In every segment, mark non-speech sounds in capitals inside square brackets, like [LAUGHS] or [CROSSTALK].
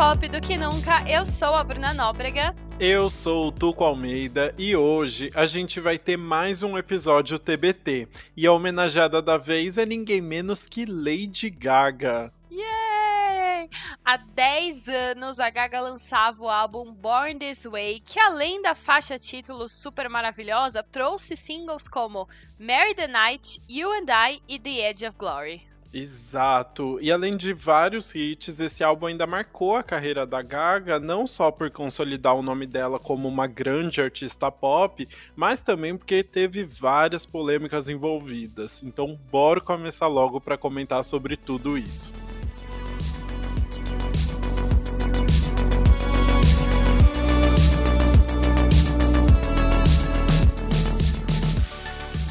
pop do que nunca. Eu sou a Bruna Nóbrega. Eu sou o Tuco Almeida e hoje a gente vai ter mais um episódio TBT. E a homenageada da vez é ninguém menos que Lady Gaga. Yay! Há 10 anos a Gaga lançava o álbum Born This Way, que além da faixa título super maravilhosa, trouxe singles como Marry the Night, You and I e The Edge of Glory. Exato. E além de vários hits, esse álbum ainda marcou a carreira da Gaga, não só por consolidar o nome dela como uma grande artista pop, mas também porque teve várias polêmicas envolvidas. Então, bora começar logo para comentar sobre tudo isso.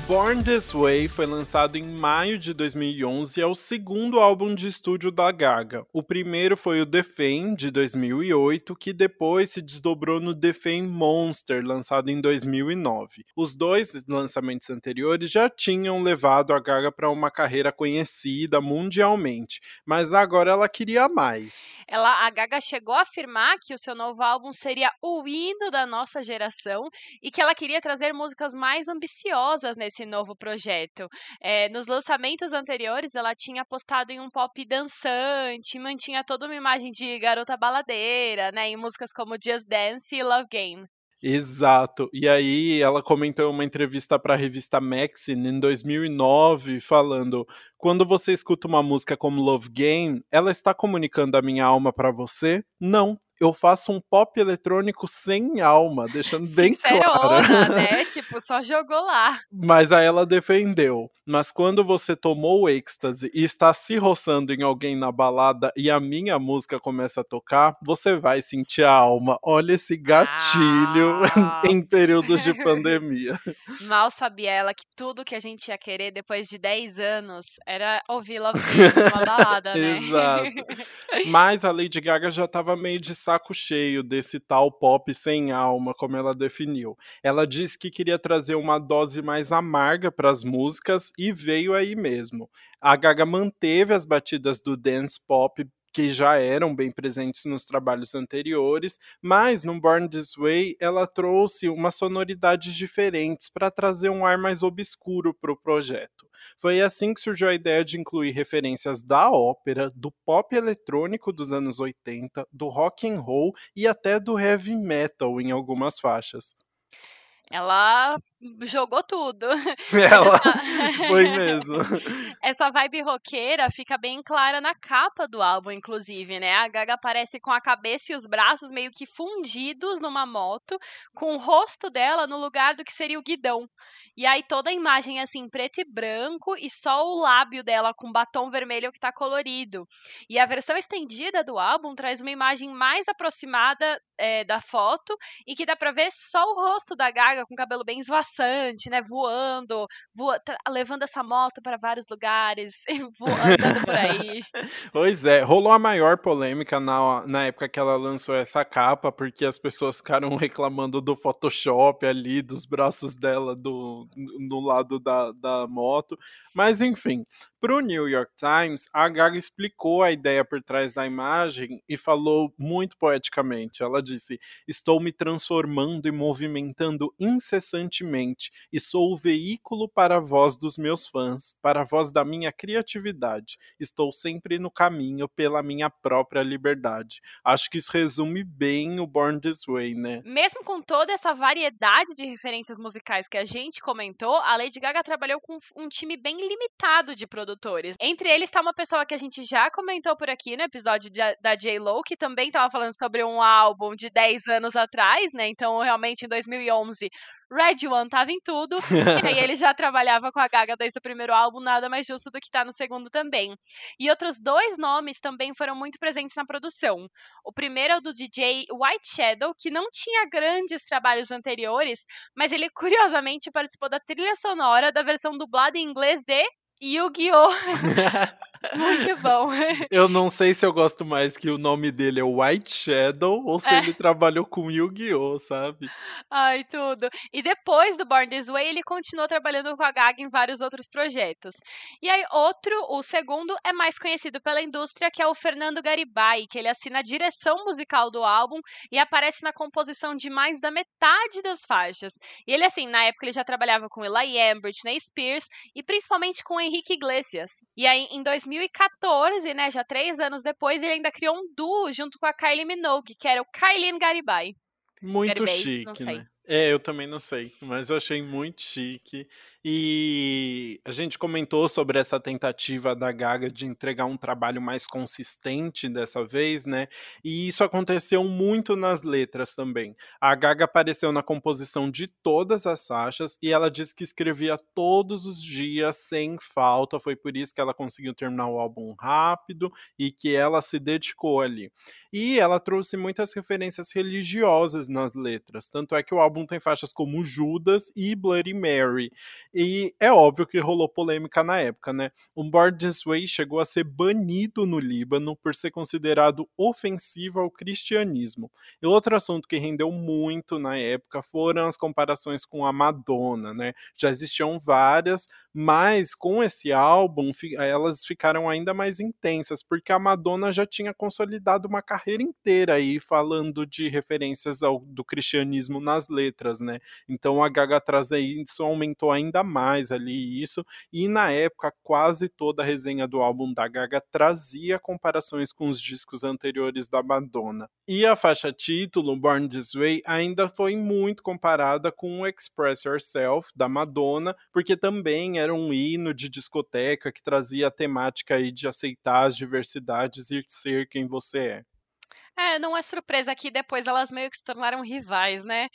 Born This Way foi lançado em maio de 2011 e é o segundo álbum de estúdio da Gaga. O primeiro foi o The Fame, de 2008, que depois se desdobrou no The Fame Monster, lançado em 2009. Os dois lançamentos anteriores já tinham levado a Gaga para uma carreira conhecida mundialmente, mas agora ela queria mais. Ela, a Gaga chegou a afirmar que o seu novo álbum seria o hino da nossa geração e que ela queria trazer músicas mais ambiciosas nesse esse novo projeto. É, nos lançamentos anteriores, ela tinha apostado em um pop dançante, mantinha toda uma imagem de garota baladeira, né, em músicas como Just Dance e Love Game. Exato. E aí ela comentou em uma entrevista para a revista Maxine em 2009, falando: "Quando você escuta uma música como Love Game, ela está comunicando a minha alma para você? Não eu faço um pop eletrônico sem alma, deixando bem claro. né? [LAUGHS] tipo, só jogou lá. Mas aí ela defendeu. Mas quando você tomou o êxtase e está se roçando em alguém na balada e a minha música começa a tocar, você vai sentir a alma. Olha esse gatilho [LAUGHS] ah. em períodos de pandemia. [LAUGHS] Mal sabia ela que tudo que a gente ia querer depois de 10 anos era ouvir Love numa balada, né? Exato. [LAUGHS] Mas a Lady Gaga já estava meio de saco cheio desse tal pop sem alma, como ela definiu. Ela disse que queria trazer uma dose mais amarga para as músicas e veio aí mesmo. A Gaga manteve as batidas do dance pop que já eram bem presentes nos trabalhos anteriores, mas no Born This Way ela trouxe umas sonoridades diferentes para trazer um ar mais obscuro para o projeto. Foi assim que surgiu a ideia de incluir referências da ópera, do pop eletrônico dos anos 80, do rock and roll e até do heavy metal em algumas faixas. Ela jogou tudo. [LAUGHS] Ela [LAUGHS] foi mesmo. [LAUGHS] Essa vibe roqueira fica bem clara na capa do álbum, inclusive, né? A Gaga aparece com a cabeça e os braços meio que fundidos numa moto, com o rosto dela no lugar do que seria o guidão. E aí toda a imagem assim, preto e branco, e só o lábio dela com batom vermelho que tá colorido. E a versão estendida do álbum traz uma imagem mais aproximada é, da foto e que dá pra ver só o rosto da Gaga com cabelo bem esvoaçante, né? Voando, voa, levando essa moto para vários lugares, [LAUGHS] voando por aí. [LAUGHS] Pois é, rolou a maior polêmica na, na época que ela lançou essa capa, porque as pessoas ficaram [LAUGHS] reclamando do Photoshop ali, dos braços dela, do, no lado da, da moto. Mas enfim, para o New York Times, a Gaga explicou a ideia por trás da imagem e falou muito poeticamente. Ela disse: Estou me transformando e movimentando incessantemente e sou o veículo para a voz dos meus fãs, para a voz da minha criatividade. Estou sempre no caminho pela minha própria liberdade. Acho que isso resume bem o Born This Way, né? Mesmo com toda essa variedade de referências musicais que a gente comentou, a Lady Gaga trabalhou com um time bem limitado de produtores. Entre eles está uma pessoa que a gente já comentou por aqui no episódio de, da J-Lo, que também estava falando sobre um álbum de 10 anos atrás, né? Então, realmente, em 2011, Red One tava em tudo. [LAUGHS] e aí ele já trabalhava com a Gaga desde o primeiro álbum, nada mais justo do que tá no segundo também. E outros dois nomes também foram muito presentes na produção. O primeiro é o do DJ White Shadow, que não tinha grandes trabalhos anteriores, mas ele [LAUGHS] curiosamente participou da trilha sonora da versão dublada em inglês de Yu-Gi-Oh! [LAUGHS] Muito bom. [LAUGHS] Eu não sei se eu gosto mais que o nome dele é White Shadow ou se É. ele trabalhou com Yu-Gi-Oh, sabe? Ai, tudo. E depois do Born This Way, ele continuou trabalhando com a Gaga em vários outros projetos. E aí, outro, o segundo, é mais conhecido pela indústria, que é o Fernando Garibay, que ele assina a direção musical do álbum e aparece na composição de mais da metade das faixas. E ele, assim, na época ele já trabalhava com Will.i.am, Britney Spears e principalmente com Henrique Iglesias. E aí, em 2014, né, já três anos depois, ele ainda criou um duo junto com a Kylie Minogue, que era o Kylie Garibay. Muito Garibay, chique, né? É, eu também não sei, mas eu achei muito chique. E a gente comentou sobre essa tentativa da Gaga de entregar um trabalho mais consistente dessa vez, né? E isso aconteceu muito nas letras também. A Gaga apareceu na composição de todas as faixas e ela disse que escrevia todos os dias sem falta. Foi por isso que ela conseguiu terminar o álbum rápido e que ela se dedicou ali. E ela trouxe muitas referências religiosas nas letras. Tanto é que o álbum tem faixas como Judas e Bloody Mary. E é óbvio que rolou polêmica na época, né? O Born This Way chegou a ser banido no Líbano por ser considerado ofensivo ao cristianismo. E outro assunto que rendeu muito na época foram as comparações com a Madonna, né? Já existiam várias, mas com esse álbum elas ficaram ainda mais intensas, porque a Madonna já tinha consolidado uma carreira inteira aí falando de referências ao, do cristianismo nas letras, né? Então a Gaga trazer isso aumentou ainda mais ali isso, e na época quase toda a resenha do álbum da Gaga trazia comparações com os discos anteriores da Madonna. E a faixa título, Born This Way, ainda foi muito comparada com Express Yourself da Madonna, porque também era um hino de discoteca que trazia a temática aí de aceitar as diversidades e ser quem você é. É, não é surpresa que depois elas meio que se tornaram rivais, né?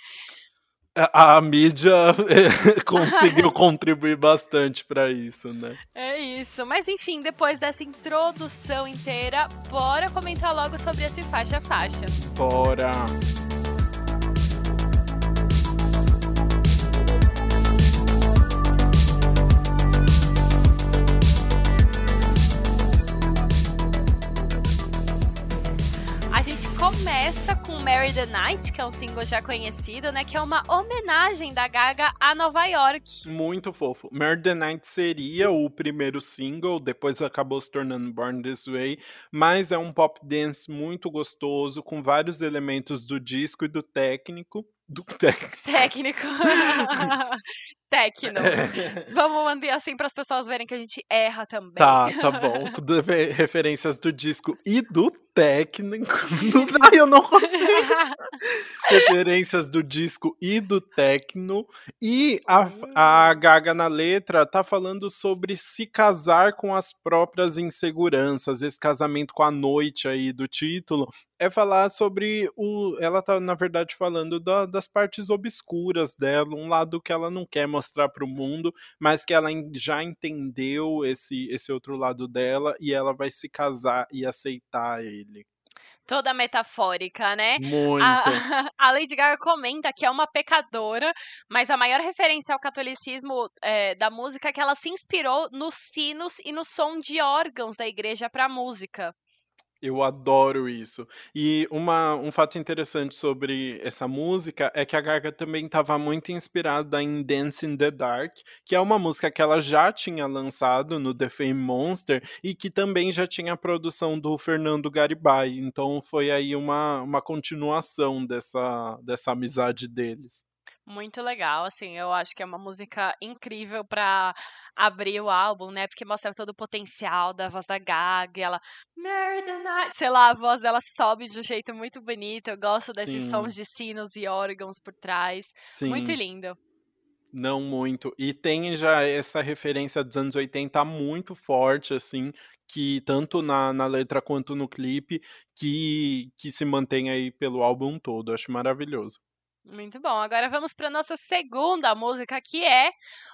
A, a mídia [LAUGHS] conseguiu [LAUGHS] contribuir bastante para isso, né? É isso. Mas enfim, depois dessa introdução inteira, bora comentar logo sobre esse faixa a faixa. Bora! Começa com Mary the Night, que é um single já conhecido, né? Que é uma homenagem da Gaga a Nova York. Muito fofo. Murder the Night seria o primeiro single, depois acabou se tornando Born This Way, mas é um pop dance muito gostoso, com vários elementos do disco e do técnico. Do [LAUGHS] técnico. Técnico. [LAUGHS] Tecno. [LAUGHS] Vamos manter assim para as pessoas verem que a gente erra também. Tá, tá [LAUGHS] bom. Referências do disco e do técnico. [LAUGHS] Ai, eu não consigo. referências do disco e do techno. E a, a Gaga na letra tá falando sobre se casar com as próprias inseguranças. Esse casamento com a noite aí do título é falar sobre o. Ela tá, na verdade, falando da- das partes obscuras dela, um lado que ela não quer mostrar pro mundo, mas que ela já entendeu esse, esse outro lado dela e ela vai se casar e aceitar ele. Toda metafórica, né? Muito. A, [LAUGHS] a Lady Gaga comenta que é uma pecadora, mas a maior referência ao catolicismo é, da música é que ela se inspirou nos sinos e no som de órgãos da igreja para música. Eu adoro isso. E uma, um fato interessante sobre essa música é que a Gaga também estava muito inspirada em Dance in the Dark, que é uma música que ela já tinha lançado no The Fame Monster e que também já tinha a produção do Fernando Garibay. Então foi aí uma, uma continuação dessa, dessa amizade deles. Muito legal, assim, eu acho que é uma música incrível pra abrir o álbum, né? Porque mostra todo o potencial da voz da Gaga, ela, Mary the Night, sei lá, a voz dela sobe de um jeito muito bonito. Eu gosto desses Sim. sons de sinos e órgãos por trás. Sim. Muito lindo. Não muito. E tem já essa referência dos anos 80 muito forte, assim, que tanto na, na letra quanto no clipe, que, que se mantém aí pelo álbum todo. Acho maravilhoso. Muito bom. Agora vamos para nossa segunda música, que é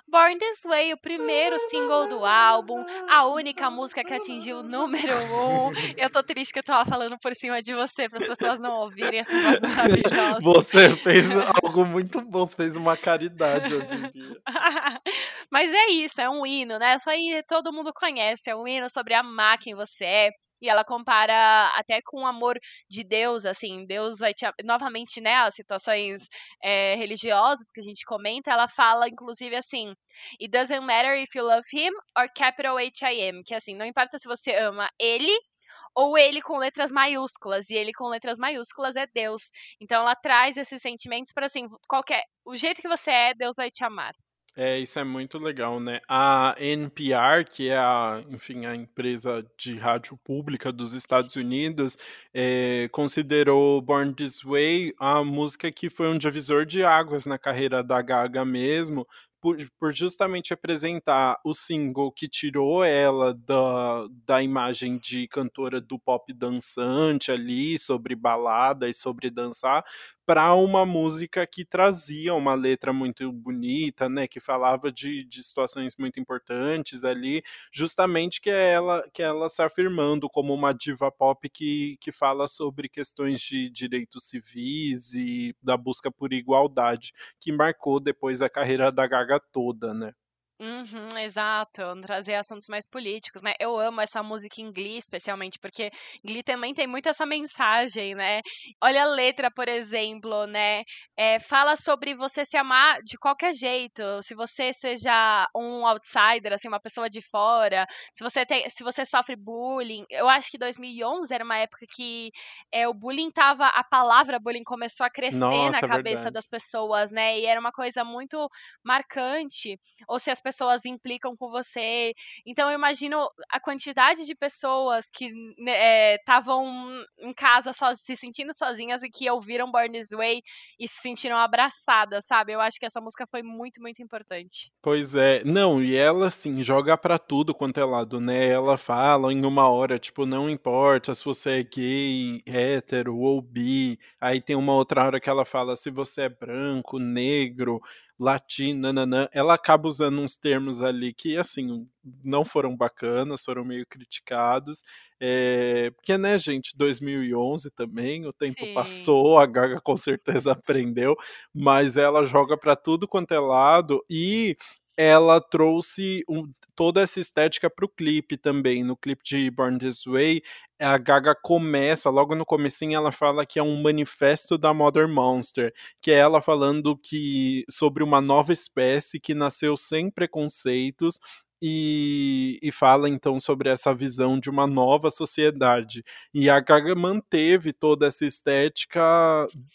Born This Way, o primeiro single do álbum, a única música que atingiu o número um. Eu tô triste que eu tava falando por cima de você, para as pessoas não ouvirem essa voz maravilhosa. Você fez algo muito bom, você fez uma caridade, eu diria. [LAUGHS] Mas é isso, é um hino, né? Isso aí todo mundo conhece, é um hino sobre amar quem você é, e ela compara até com o amor de Deus, assim, Deus vai te. Novamente, né, as situações é, religiosas que a gente comenta, ela fala, inclusive, assim: It doesn't matter if you love him or capital H-I-M, que assim, não importa se você ama ele ou ele com letras maiúsculas, e ele com letras maiúsculas é Deus. Então ela traz esses sentimentos para assim, qualquer. O jeito que você é, Deus vai te amar. É, isso é muito legal, né? A NPR, que é a, enfim, a empresa de rádio pública dos Estados Unidos, é, considerou Born This Way a música que foi um divisor de águas na carreira da Gaga mesmo, por, por, justamente apresentar o single que tirou ela da, da imagem de cantora do pop dançante ali, sobre balada e sobre dançar, para uma música que trazia uma letra muito bonita, né, que falava de, de situações muito importantes ali, justamente que é ela que é ela se afirmando como uma diva pop que, que fala sobre questões de direitos civis e da busca por igualdade, que marcou depois a carreira da Gaga toda, né? Uhum, exato, trazer assuntos mais políticos, né? Eu amo essa música em Glee, especialmente, porque Glee também tem muito essa mensagem, né? Olha a letra, por exemplo, né? É, fala sobre você se amar de qualquer jeito, se você seja um outsider, assim, uma pessoa de fora, se você tem, se você sofre bullying. Eu acho que 2011 era uma época que é, o bullying tava, a palavra bullying começou a crescer Nossa, na é cabeça verdade. das pessoas, né? E era uma coisa muito marcante. Ou se as pessoas implicam com você. Então eu imagino a quantidade de pessoas que estavam né, é, em casa se sentindo sozinhas e que ouviram Born This Way e se sentiram abraçadas, sabe? Eu acho que essa música foi muito, muito importante. Pois é, não, e ela assim, joga para tudo quanto é lado, né? Ela fala em uma hora, tipo, não importa se você é gay, hétero ou bi. Aí tem uma outra hora que ela fala se você é branco, negro, latino, nananã, ela acaba usando uns termos ali que, assim, não foram bacanas, foram meio criticados, é, porque, né, gente, 2011 também, o tempo Sim. passou, a Gaga com certeza [LAUGHS] aprendeu, mas ela joga para tudo quanto é lado e ela trouxe um, toda essa estética para o clipe também. No clipe de Born This Way, a Gaga começa, logo no comecinho, ela fala que é um manifesto da Mother Monster, que é ela falando que sobre uma nova espécie que nasceu sem preconceitos e, e, fala então sobre essa visão de uma nova sociedade. E a Gaga manteve toda essa estética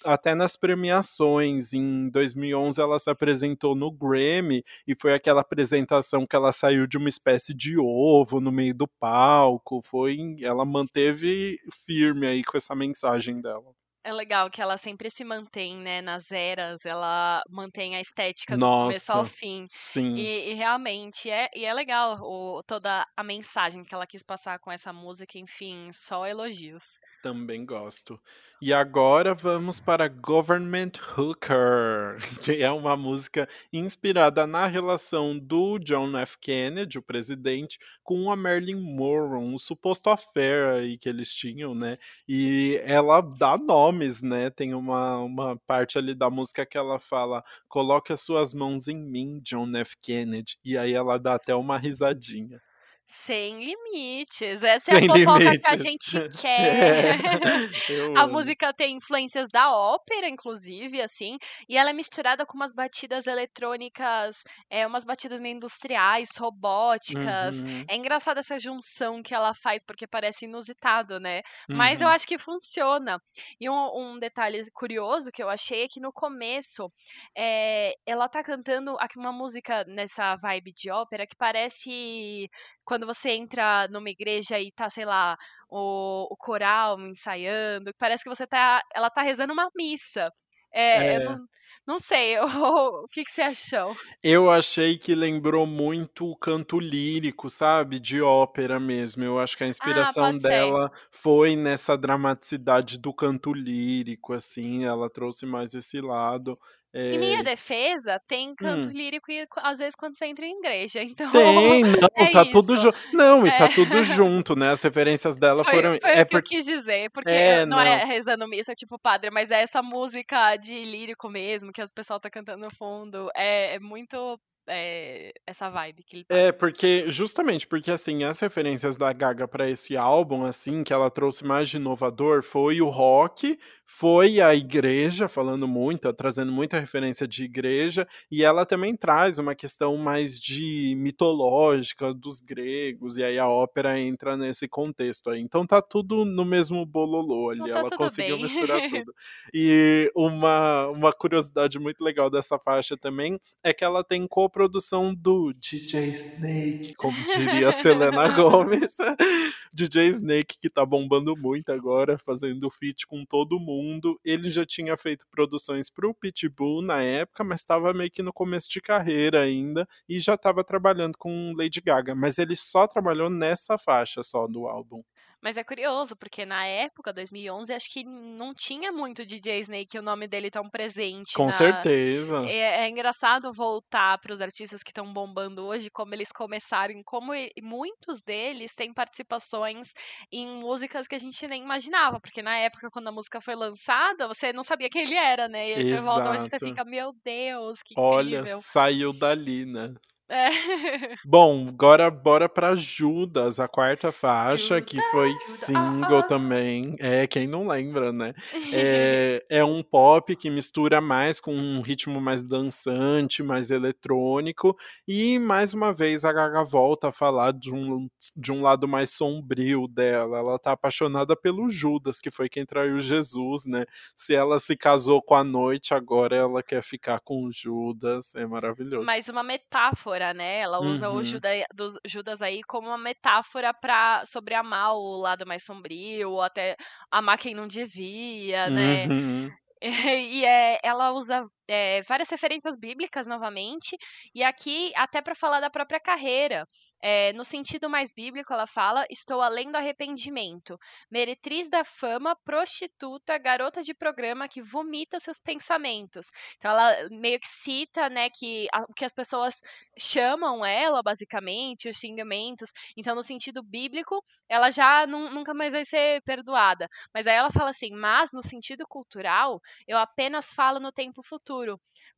até nas premiações. Em 2011 ela se apresentou no Grammy e foi aquela apresentação que ela saiu de uma espécie de ovo no meio do palco. Foi, ela manteve firme aí com essa mensagem dela. É legal que ela sempre se mantém, né, nas eras, ela mantém a estética do Nossa, começo ao fim. Sim. E, e, realmente é, e é legal o, toda a mensagem que ela quis passar com essa música, enfim, só elogios. Também gosto. E agora vamos para Government Hooker, [LAUGHS] que é uma música inspirada na relação do John F. Kennedy, o presidente, com a Marilyn Monroe, um suposto affair aí que eles tinham, né? E ela dá nomes, né? Tem uma, uma parte ali da música que ela fala: coloque as suas mãos em mim, John F. Kennedy. E aí ela dá até uma risadinha. Sem limites. Essa Sem é a fofoca limites. que a gente [LAUGHS] quer. É, a música tem influências da ópera, inclusive, assim, e ela é misturada com umas batidas eletrônicas, é, umas batidas meio industriais, robóticas. Uhum. É engraçada essa junção que ela faz, porque parece inusitado, né? Uhum. Mas eu uhum. acho que funciona. E um, um, detalhe curioso que eu achei é que no começo é, ela tá cantando uma música nessa vibe de ópera que parece quando você entra numa igreja e tá, sei lá, o, o coral ensaiando, parece que você tá. Ela tá rezando uma missa. É, é. Não, não, sei, [LAUGHS] o que, que você achou? Eu achei que lembrou muito o canto lírico, sabe? De ópera mesmo. Eu acho que a ah, inspiração ah, dela ser. foi nessa dramaticidade do canto lírico, assim. Ela trouxe mais esse lado. É... Em minha defesa, tem canto hum. lírico e às vezes quando você entra em igreja, [LAUGHS] então... Tem, [LAUGHS] não, é tá isso. tudo junto. Não, e tá é. tudo [LAUGHS] junto, né? As referências dela foi, foram... Foi é o que por... eu quis dizer, porque é, não, é não, é rezando missa, tipo padre, mas é essa música de lírico mesmo, que as pessoal tá cantando no fundo, é, é muito é, essa vibe que ele É, porque, justamente, porque assim, as referências da Gaga para esse álbum, assim, que ela trouxe mais de inovador, foi o rock, foi a igreja, falando muito, trazendo muita referência de igreja, e ela também traz uma questão mais de mitológica dos gregos, e aí a ópera entra nesse contexto aí. Então tá tudo no mesmo bololô ali, tá ela conseguiu bem. misturar [LAUGHS] tudo. E uma, uma curiosidade muito legal dessa faixa também é que ela tem coprodução do DJ Snake, como diria a Selena [LAUGHS] Gomes. [LAUGHS] DJ Snake que tá bombando muito agora, fazendo feat com todo mundo mundo. Ele já tinha feito produções para o Pitbull na época, mas estava meio que no começo de carreira ainda e já estava trabalhando com Lady Gaga. Mas ele só trabalhou nessa faixa só do álbum. Mas é curioso, porque na época, 2011, acho que não tinha muito DJ Snake o nome dele tão presente. Com na... certeza. É, é, engraçado voltar para os artistas que estão bombando hoje, como eles começaram, como muitos deles têm participações em músicas que a gente nem imaginava, porque na época, quando a música foi lançada, você não sabia quem ele era, né? E aí Exato. você volta hoje e você fica, meu Deus, que Olha, incrível. saiu dali, né? É. [LAUGHS] Bom, agora bora pra Judas, a quarta faixa, Judas, que foi single também. É, quem não lembra, né? É, [LAUGHS] é um pop que mistura mais com um ritmo mais dançante, mais eletrônico. E mais uma vez a Gaga volta a falar de um, de um lado mais sombrio dela. Ela tá apaixonada pelo Judas, que foi quem traiu Jesus, né? Se ela se casou com a noite, agora ela quer ficar com o Judas. É maravilhoso. Mais uma metáfora metáfora, né? Ela usa uhum. o Judas, Judas aí como uma metáfora para sobre amar o lado mais sombrio, ou até amar quem não devia, né? Uhum. [LAUGHS] E é, ela usa é, várias referências bíblicas novamente, e aqui até para falar da própria carreira. É, no sentido mais bíblico, ela fala: Estou além do arrependimento, meretriz da fama, prostituta, garota de programa que vomita seus pensamentos. Então, ela meio que cita né, que o que as pessoas chamam ela, basicamente, os xingamentos. Então, no sentido bíblico, ela já nunca mais vai ser perdoada. Mas aí ela fala assim: Mas no sentido cultural, eu apenas falo no tempo futuro.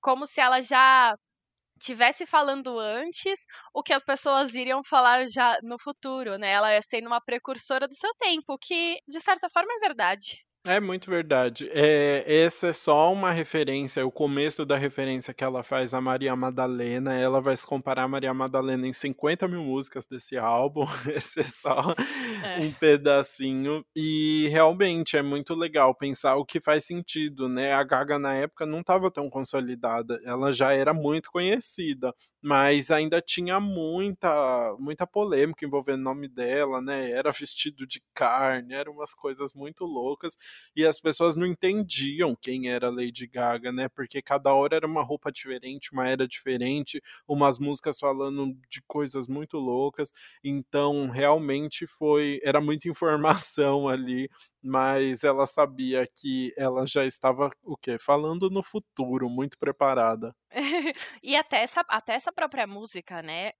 Como se ela já tivesse falando antes o que as pessoas iriam falar já no futuro, né? Ela é sendo uma precursora do seu tempo, que de certa forma é verdade. É muito verdade. É, essa é só uma referência, o começo da referência que ela faz a Maria Madalena. Ela vai se comparar a Maria Madalena em 50 mil músicas desse álbum. [LAUGHS] Esse é só é. um pedacinho. E realmente é muito legal pensar o que faz sentido, né? A Gaga na época não estava tão consolidada, ela já era muito conhecida mas ainda tinha muita muita polêmica envolvendo o nome dela, né? Era vestido de carne, eram umas coisas muito loucas e as pessoas não entendiam quem era Lady Gaga, né? Porque cada hora era uma roupa diferente, uma era diferente, umas músicas falando de coisas muito loucas. Então, realmente foi era muita [LAUGHS] informação ali mas ela sabia que ela já estava o quê? Falando no futuro, muito preparada. [LAUGHS] e até essa, até essa própria música, né?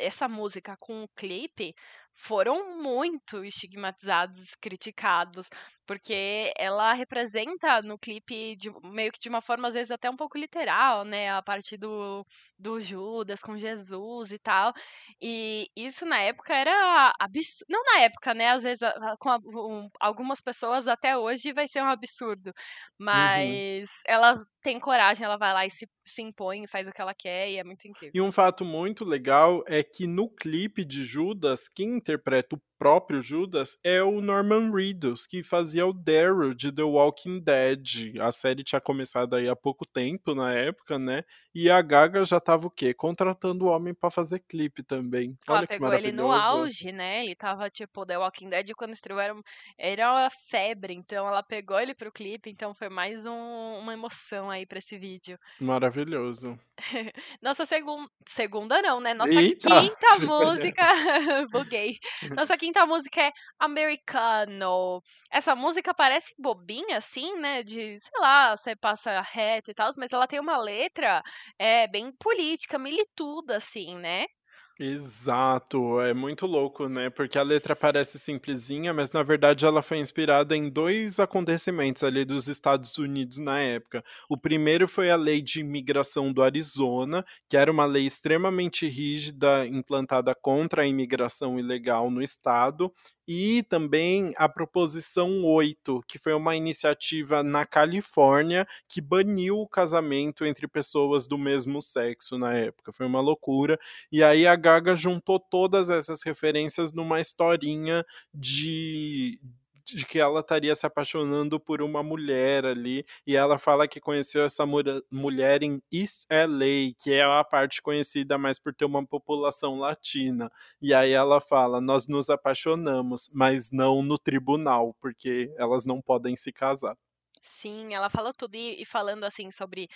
essa música com o clipe foram muito estigmatizados, criticados, porque ela representa no clipe de, meio que de uma forma às vezes até um pouco literal, né, a parte do, do Judas com Jesus e tal. E isso na época era absurdo, não na época, né, às vezes com um, algumas pessoas até hoje vai ser um absurdo, uhum. mas uhum. ela tem coragem, ela vai lá e se, se impõe, faz o que ela quer e é muito incrível. E um fato muito legal é que no clipe de Judas, quem interpreta o próprio Judas é o Norman Reedus, que fazia o Daryl de The Walking Dead. A série tinha começado aí há pouco tempo, na época, né? E a Gaga já tava o quê? Contratando o homem para fazer clipe também. Olha Ela pegou ele no auge, né? Ele tava, tipo, The Walking Dead quando estreou era, era uma febre, então ela pegou ele pro clipe, então foi mais um, uma emoção aí pra esse vídeo. Maravilhoso. [LAUGHS] Nossa segun... segunda não, né? Nossa Eita. quinta [LAUGHS] música. [LAUGHS] Buguei. Nossa quinta música é Americano. Essa música parece bobinha, assim, né? De, sei lá, você passa reto e tal, mas ela tem uma letra é, bem política, milituda, assim, né? Exato, é muito louco, né? Porque a letra parece simplesinha, mas na verdade ela foi inspirada em dois acontecimentos ali dos Estados Unidos na época. O primeiro foi a lei de imigração do Arizona, que era uma lei extremamente rígida implantada contra a imigração ilegal no estado, e também a Proposição 8, que foi uma iniciativa na Califórnia que baniu o casamento entre pessoas do mesmo sexo na época. Foi uma loucura. E aí a Gaga juntou todas essas referências numa historinha de de que ela estaria se apaixonando por uma mulher ali, e ela fala que conheceu essa mulher em East LA, que é a parte conhecida mais por ter uma população latina. E aí ela fala: "Nós nos apaixonamos, mas não no tribunal, porque elas não podem se casar". Sim, ela falou tudo e, e falando assim sobre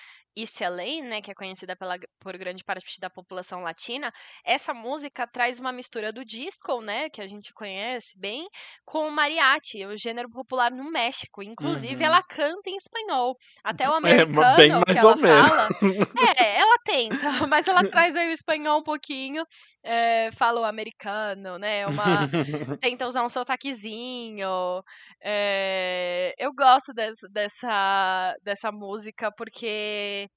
LA, né, que é conhecida pela, por grande parte da população latina, essa música traz uma mistura do disco, né, que a gente conhece bem, com o mariachi, o gênero popular no México. Inclusive, uhum. ela canta em espanhol. Até o [LAUGHS] é, americano é, bem mais ou fala. É, ela tenta, [LAUGHS] mas ela [LAUGHS] traz aí o espanhol um pouquinho, é, fala o americano, né, uma, tenta usar um sotaquezinho. É, eu gosto dessa, dessa, dessa música porque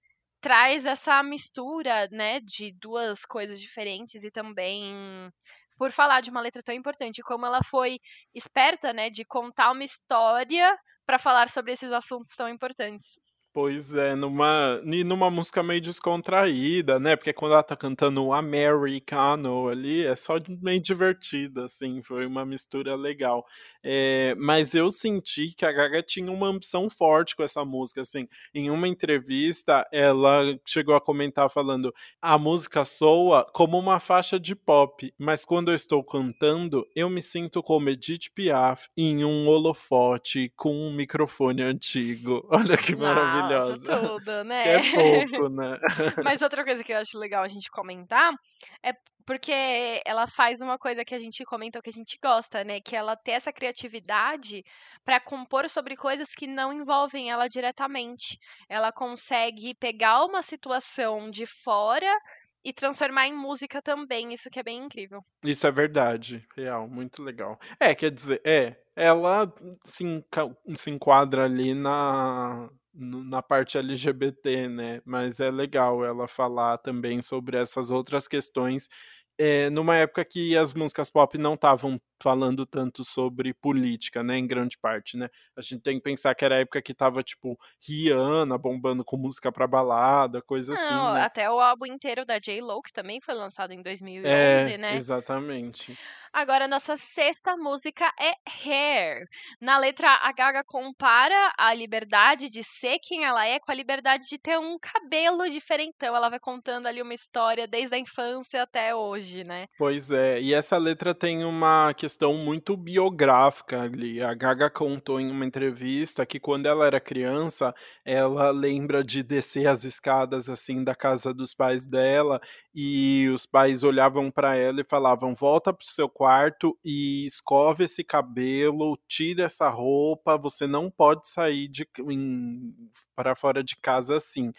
traz essa mistura, né, de duas coisas diferentes e também por falar de uma letra tão importante, como ela foi esperta, né, de contar uma história para falar sobre esses assuntos tão importantes. Pois é, numa, numa música meio descontraída, né? Porque quando ela tá cantando Americano ali, é só meio divertida, assim, foi uma mistura legal. É, mas eu senti que a Gaga tinha uma ambição forte com essa música, assim. Em uma entrevista, ela chegou a comentar falando: a música soa como uma faixa de pop, mas quando eu estou cantando, eu me sinto como Edith Piaf em um holofote com um microfone antigo. [LAUGHS] Olha que maravilhoso maravilhosa. tudo, [LAUGHS] né? Que é pouco, né? [LAUGHS] Mas outra coisa que eu acho legal a gente comentar é porque ela faz uma coisa que a gente comenta que a gente gosta, né? Que ela tem essa criatividade para compor sobre coisas que não envolvem ela diretamente. Ela consegue pegar uma situação de fora e transformar em música também. Isso que é bem incrível. Isso é verdade, real, muito legal. É, quer dizer, é, ela se, se enquadra ali na na parte LGBT, né? Mas é legal ela falar também sobre essas outras questões é, numa época que as músicas pop não estavam falando tanto sobre política, né, em grande parte, né? A gente tem que pensar que era a época que tava, tipo, Rihanna bombando com música pra balada, coisa assim, não, assim, né? até o álbum inteiro da J-Lo, que também foi lançado em 2011, é, né? exatamente. Agora, nossa sexta música é Hair. Na letra, a Gaga compara a liberdade de ser quem ela é com a liberdade de ter um cabelo diferentão. Ela vai contando ali uma história desde a infância até hoje, né? Pois é, e essa letra tem uma questão muito biográfica ali. A Gaga contou em uma entrevista que quando ela era criança, ela lembra de descer as escadas assim da casa dos pais dela e os pais olhavam para ela e falavam: "Volta pro seu quarto e escove esse cabelo, tira essa roupa, você não pode sair de para fora de casa assim.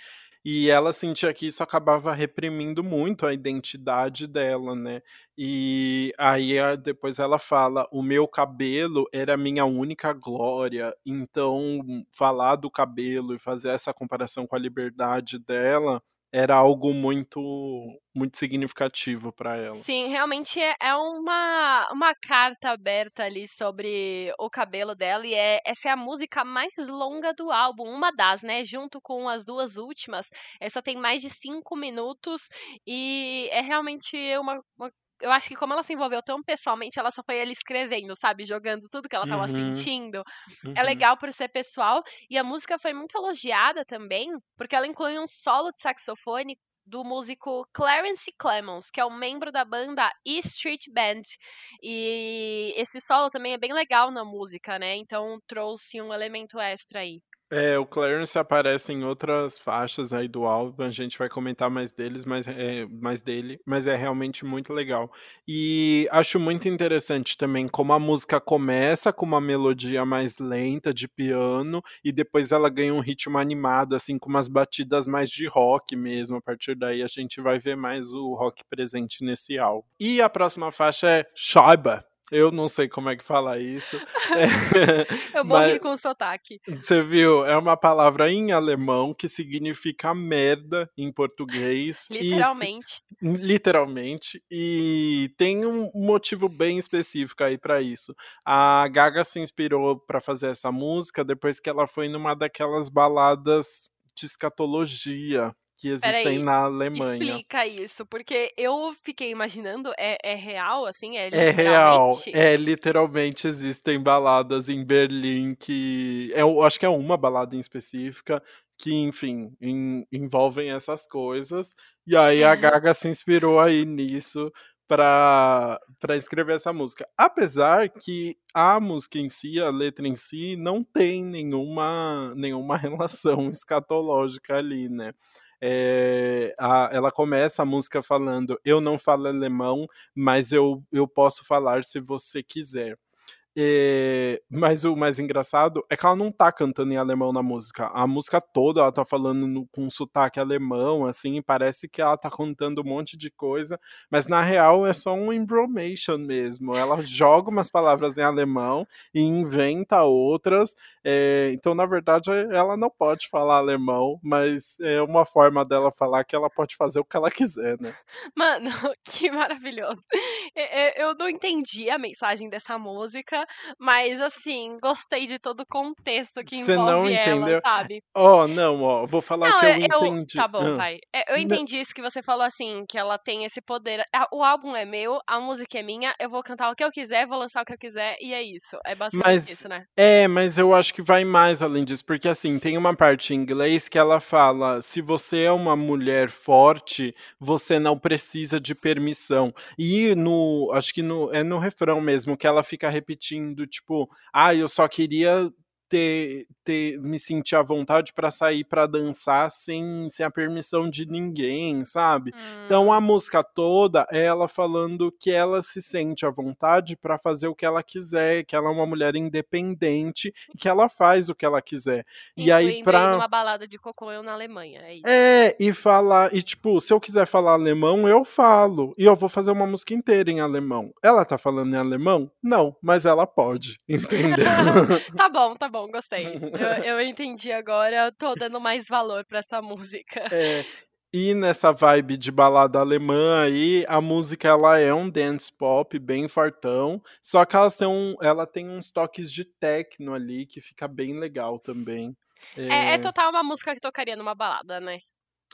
E ela sentia que isso acabava reprimindo muito a identidade dela, né? E aí depois ela fala: o meu cabelo era minha única glória. Então, falar do cabelo e fazer essa comparação com a liberdade dela era algo muito muito significativo para ela. Sim, realmente é, é uma, uma carta aberta ali sobre o cabelo dela e é, essa é a música mais longa do álbum, uma das, né, junto com as duas últimas, essa tem mais de cinco minutos e é realmente uma, uma eu acho que como ela se envolveu tão pessoalmente, ela só foi ali escrevendo, sabe? Jogando tudo que ela tava Uhum. sentindo. Uhum. É legal por ser pessoal. E a música foi muito elogiada também, porque ela inclui um solo de saxofone do músico Clarence Clemons, que é um membro da banda E Street Band. E esse solo também é bem legal na música, né? Então trouxe um elemento extra aí. É, o Clarence aparece em outras faixas aí do álbum, a gente vai comentar mais deles, mas é, mais dele, mas é realmente muito legal. E acho muito interessante também como a música começa com uma melodia mais lenta de piano e depois ela ganha um ritmo animado, assim, com umas batidas mais de rock mesmo. A partir daí a gente vai ver mais o rock presente nesse álbum. E a próxima faixa é Scheibe. Eu não sei como é que fala isso. É, [LAUGHS] Eu [LAUGHS] morri com o sotaque. Você viu? É uma palavra em alemão que significa merda em português. e- Literalmente. literalmente. E tem um motivo bem específico aí pra isso. A Gaga se inspirou pra fazer essa música depois que ela foi numa daquelas baladas de escatologia que existem Peraí, na Alemanha. Explica isso, porque eu fiquei imaginando, é, é real, assim? É, É real, é literalmente existem baladas em Berlim que é, eu acho que é uma balada em específica que, enfim, em- envolvem essas coisas. E aí a Gaga se inspirou aí nisso para para escrever essa música. Apesar que a música em si, a letra em si, não tem nenhuma nenhuma [LAUGHS] relação escatológica ali, né? É, a- ela começa a música falando: Eu não falo alemão, mas eu, eu posso falar se você quiser. É, mas o mais engraçado é que ela não tá cantando em alemão na música. A música toda ela tá falando no- com sotaque alemão, assim, parece que ela tá contando um monte de coisa, mas na real é só um embromation mesmo. Ela joga umas palavras em alemão e inventa outras. é, então, na verdade, ela não pode falar alemão, mas é uma forma dela falar que ela pode fazer o que ela quiser, né? Mano, [LAUGHS] que maravilhoso. Eu não entendi a mensagem dessa música, mas assim, gostei de todo o contexto que Cê não envolve ela, entendeu? sabe? Ó, não, ó, vou falar Não, que eu, eu, entendi. Tá bom, Ah. pai. Eu Não. entendi isso que você falou assim, que ela tem esse poder. Ah, O álbum é meu, a música é minha, eu vou cantar o que eu quiser, vou lançar o que eu quiser, e é isso. É basicamente Mas isso, né? É, mas eu acho que vai mais além disso, porque assim, tem uma parte em inglês que ela fala: se você é uma mulher forte, você não precisa de permissão. E no, acho que no, é no refrão mesmo que ela fica repetindo, tipo, ah, eu só queria ter, ter me sentir à vontade pra sair pra dançar sem, sem a permissão de ninguém, sabe? Então Hum, a música toda é ela falando que ela se sente à vontade para fazer o que ela quiser, que ela é uma mulher independente e que ela faz o que ela quiser. E aí incluindo aí pra numa balada de cocô eu na Alemanha, é isso. é, e falar, e tipo, se eu quiser falar alemão, eu falo. E eu vou fazer uma música inteira em alemão. Ela tá falando em alemão? Não, mas ela pode, [LAUGHS] entendeu? [LAUGHS] Tá bom, tá bom, gostei. [LAUGHS] Eu, eu entendi agora, tô dando mais valor pra essa música. É, e nessa vibe de balada alemã aí, a música ela é um dance pop bem fartão, só que ela tem, um, ela tem uns toques de techno ali que fica bem legal também. É, é É, total uma música que tocaria numa balada, né?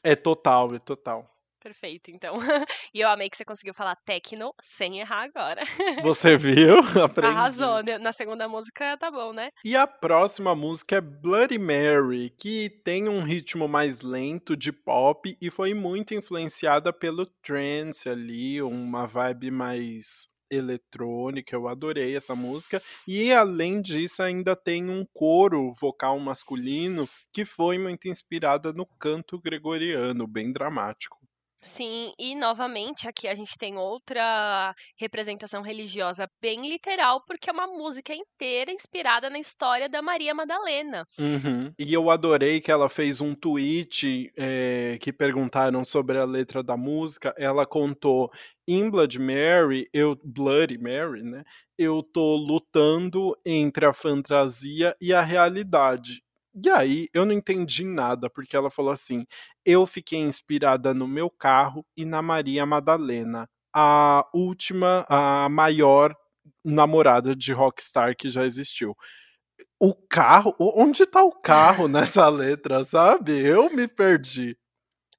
é total, é total. Perfeito, então. [LAUGHS] E eu amei que você conseguiu falar techno sem errar agora. Você viu? [LAUGHS] Aprendi. Arrasou. né? Na segunda música tá bom, né? E a próxima música é Bloody Mary, que tem um ritmo mais lento de pop e foi muito influenciada pelo trance ali, uma vibe mais eletrônica. Eu adorei essa música. E além disso, ainda tem um coro vocal masculino que foi muito inspirada no canto gregoriano, bem dramático. Sim, e novamente aqui a gente tem outra representação religiosa bem literal, porque é uma música inteira inspirada na história da Maria Madalena. Uhum. E eu adorei que ela fez um tweet é, que perguntaram sobre a letra da música. Ela contou em Blood Mary, eu Bloody Mary, né? Eu tô lutando entre a fantasia e a realidade. E aí eu não entendi nada, porque ela falou assim: eu fiquei inspirada no meu carro e na Maria Madalena, a última, a maior namorada de rockstar que já existiu. O carro? Onde tá o carro nessa letra, sabe? Eu me perdi.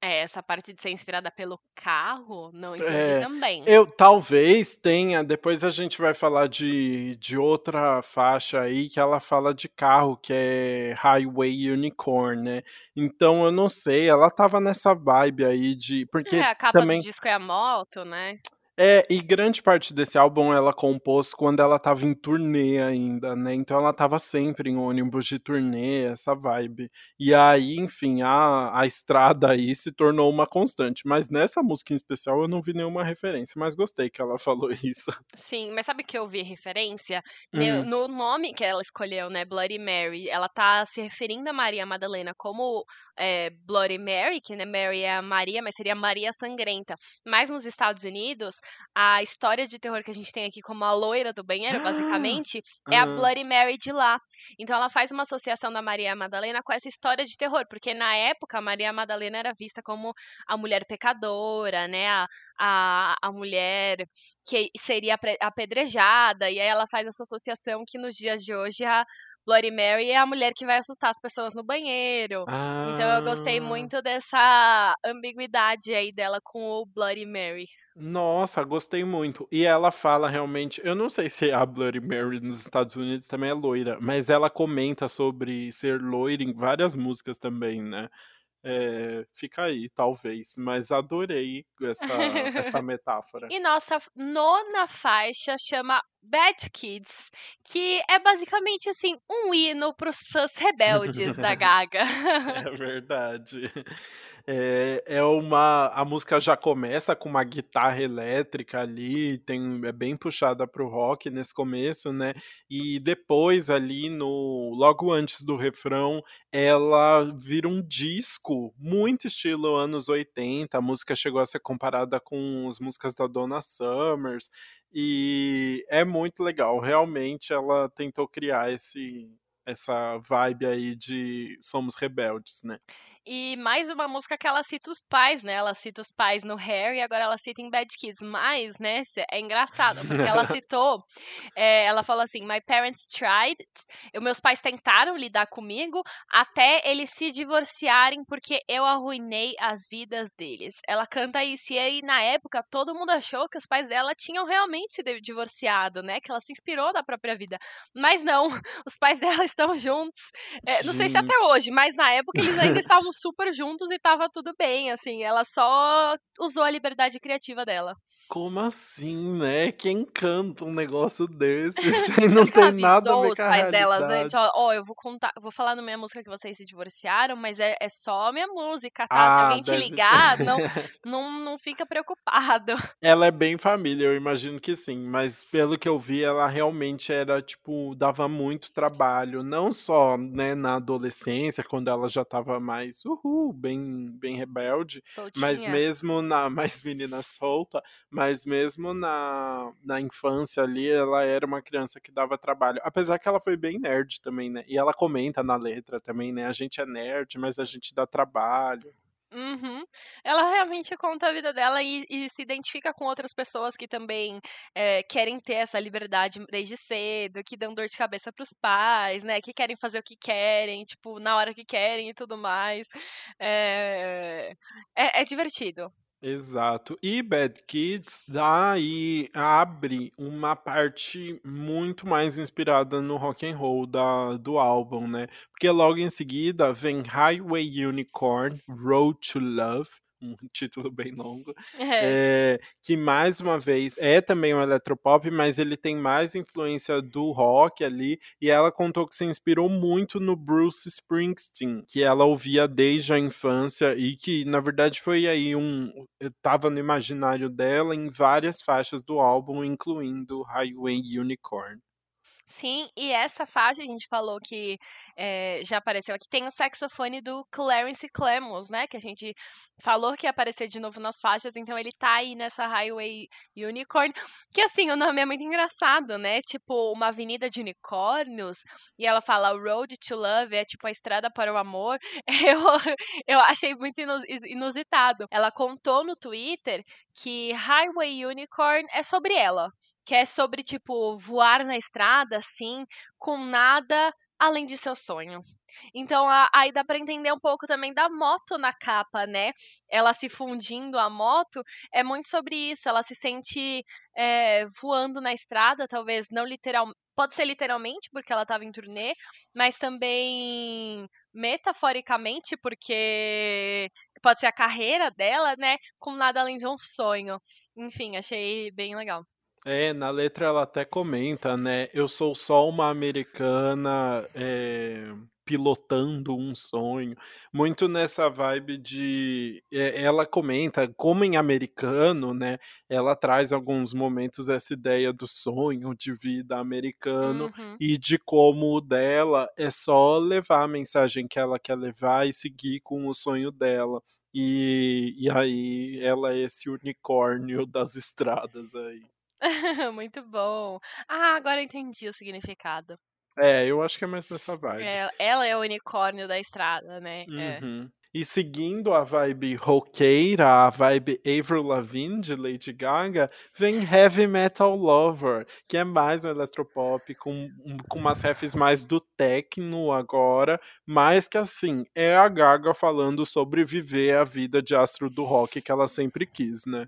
É, essa parte de ser inspirada pelo carro, não entendi é, também. Eu talvez tenha, depois a gente vai falar de, de outra faixa aí que ela fala de carro, que é Highway Unicorn, né? Então eu não sei, ela tava nessa vibe aí de. Porque é, a capa também... do disco é a moto, né? É, e grande parte desse álbum ela compôs quando ela tava em turnê ainda, né? Então ela tava sempre em ônibus de turnê, essa vibe. E aí, enfim, a, a estrada aí se tornou uma constante. Mas nessa música em especial eu não vi nenhuma referência, mas gostei que ela [LAUGHS] falou isso. Sim, mas sabe que eu vi referência? Hum. No nome que ela escolheu, né? Bloody Mary, ela tá se referindo a Maria Madalena como é, Bloody Mary, que né, Mary é a Maria, mas seria Maria Sangrenta. Mas nos Estados Unidos, a história de terror que a gente tem aqui como a loira do banheiro, [GASPS] basicamente, é a Bloody Mary de lá. Então ela faz uma associação da Maria Madalena com essa história de terror, porque na época a Maria Madalena era vista como a mulher pecadora, né? A, a, a mulher que seria apedrejada, e aí ela faz essa associação que nos dias de hoje a Bloody Mary é a mulher que vai assustar as pessoas no banheiro. Ah. Então eu gostei ah. muito dessa ambiguidade aí dela com o Bloody Mary. Nossa, gostei muito. E ela fala realmente, eu não sei se a Bloody Mary nos Estados Unidos também é loira, mas ela comenta sobre ser loira em várias músicas também, né? É, fica aí, talvez. Mas adorei essa, essa [LAUGHS] metáfora. E nossa nona faixa chama Bad Kids, que é basicamente assim um hino para os fãs rebeldes da [LAUGHS] Gaga. É verdade. É, é uma. A música já começa com uma guitarra elétrica ali, tem, é bem puxada pro rock nesse começo, né? E depois, ali no. Logo antes do refrão, ela vira um disco muito estilo anos 80. A música chegou a ser comparada com as músicas da Donna Summers. E é muito legal. Realmente ela tentou criar esse, essa vibe aí de somos rebeldes, né? E mais uma música que ela cita os pais, né? Ela cita os pais no Harry e agora ela cita em Bad Kids. Mas, né, é engraçado, porque ela [LAUGHS] citou, é, ela falou assim: My parents tried, meus pais tentaram lidar comigo até eles se divorciarem porque eu arruinei as vidas deles. Ela canta isso. E aí, na época, todo mundo achou que os pais dela tinham realmente se divorciado, né? Que ela se inspirou da própria vida. Mas não, [LAUGHS] os pais dela estão juntos. É, não sei se até hoje, mas na época eles ainda estavam super juntos e tava tudo bem, assim. Ela só usou a liberdade criativa dela. Como assim, né? Quem canta um negócio desse [LAUGHS] sem não tem nada a ver os com a pais delas, né? Ó, eu vou contar, vou falar na minha música que vocês se divorciaram, mas é, é só minha música, tá? Ah, Se alguém deve... te ligar, não, [LAUGHS] não, não fica preocupado. [LAUGHS] Ela é bem família, eu imagino que sim, mas pelo que eu vi, ela realmente era, tipo, dava muito trabalho, não só, né, na adolescência, quando ela já tava mais uhul, bem, bem rebelde, Soltinha. mas mesmo na [LAUGHS] mais menina solta, mas mesmo na, na infância ali, ela era uma criança que dava trabalho. Apesar que ela foi bem nerd também, né? E ela comenta na letra também, né? A gente é nerd, mas a gente dá trabalho. Uhum. Ela realmente conta a vida dela e, e se identifica com outras pessoas que também é, querem ter essa liberdade desde cedo, que dão dor de cabeça pros pais, né? Que querem fazer o que querem, tipo, na hora que querem e tudo mais. É, é, é divertido. Exato. E Bad Kids daí abre uma parte muito mais inspirada no rock and roll da, do álbum, né? Porque logo em seguida vem Highway Unicorn, Road to Love, um [LAUGHS] título bem longo, é. É, que mais uma vez é também um eletropop, mas ele tem mais influência do rock ali, e ela contou que se inspirou muito no Bruce Springsteen, que ela ouvia desde a infância e que na verdade foi aí um estava no imaginário dela em várias faixas do álbum, incluindo Highway Unicorn. Sim, e essa faixa a gente falou que é, já apareceu aqui. Tem o saxofone do Clarence Clemons, né? Que a gente falou que ia aparecer de novo nas faixas, então ele tá aí nessa Highway Unicorn. Que assim, o nome é muito engraçado, né? Tipo, uma avenida de unicórnios. E ela fala Road to Love, é tipo a estrada para o amor. [LAUGHS] Eu, eu achei muito inusitado. Ela contou no Twitter que Highway Unicorn é sobre ela que é sobre, tipo, voar na estrada, assim, com nada além de seu sonho. Então aí dá para entender um pouco também da moto na capa, né? Ela se fundindo a moto é muito sobre isso. Ela se sente é, voando na estrada, talvez não literal, pode ser literalmente porque ela estava em turnê, mas também metaforicamente porque pode ser a carreira dela, né? Com nada além de um sonho. Enfim, achei bem legal. É, na letra ela até comenta, né? Eu sou só uma americana é, pilotando um sonho. Muito nessa vibe de. É, ela comenta, como em americano, né? Ela traz alguns momentos essa ideia do sonho de vida americano uhum. e de como o dela é só levar a mensagem que ela quer levar e seguir com o sonho dela. E, e aí ela é esse unicórnio das estradas aí. [LAUGHS] Muito bom. Ah, agora eu entendi o significado. É, eu acho que é mais nessa vibe. É, ela é o unicórnio da estrada, né? É. Uhum. E seguindo a vibe roqueira, a vibe Avril Lavigne de Lady Gaga, vem Heavy Metal Lover, que é mais um eletropop com, com umas refs mais do techno agora, mas que assim, é a Gaga falando sobre viver a vida de astro do rock que ela sempre quis, né?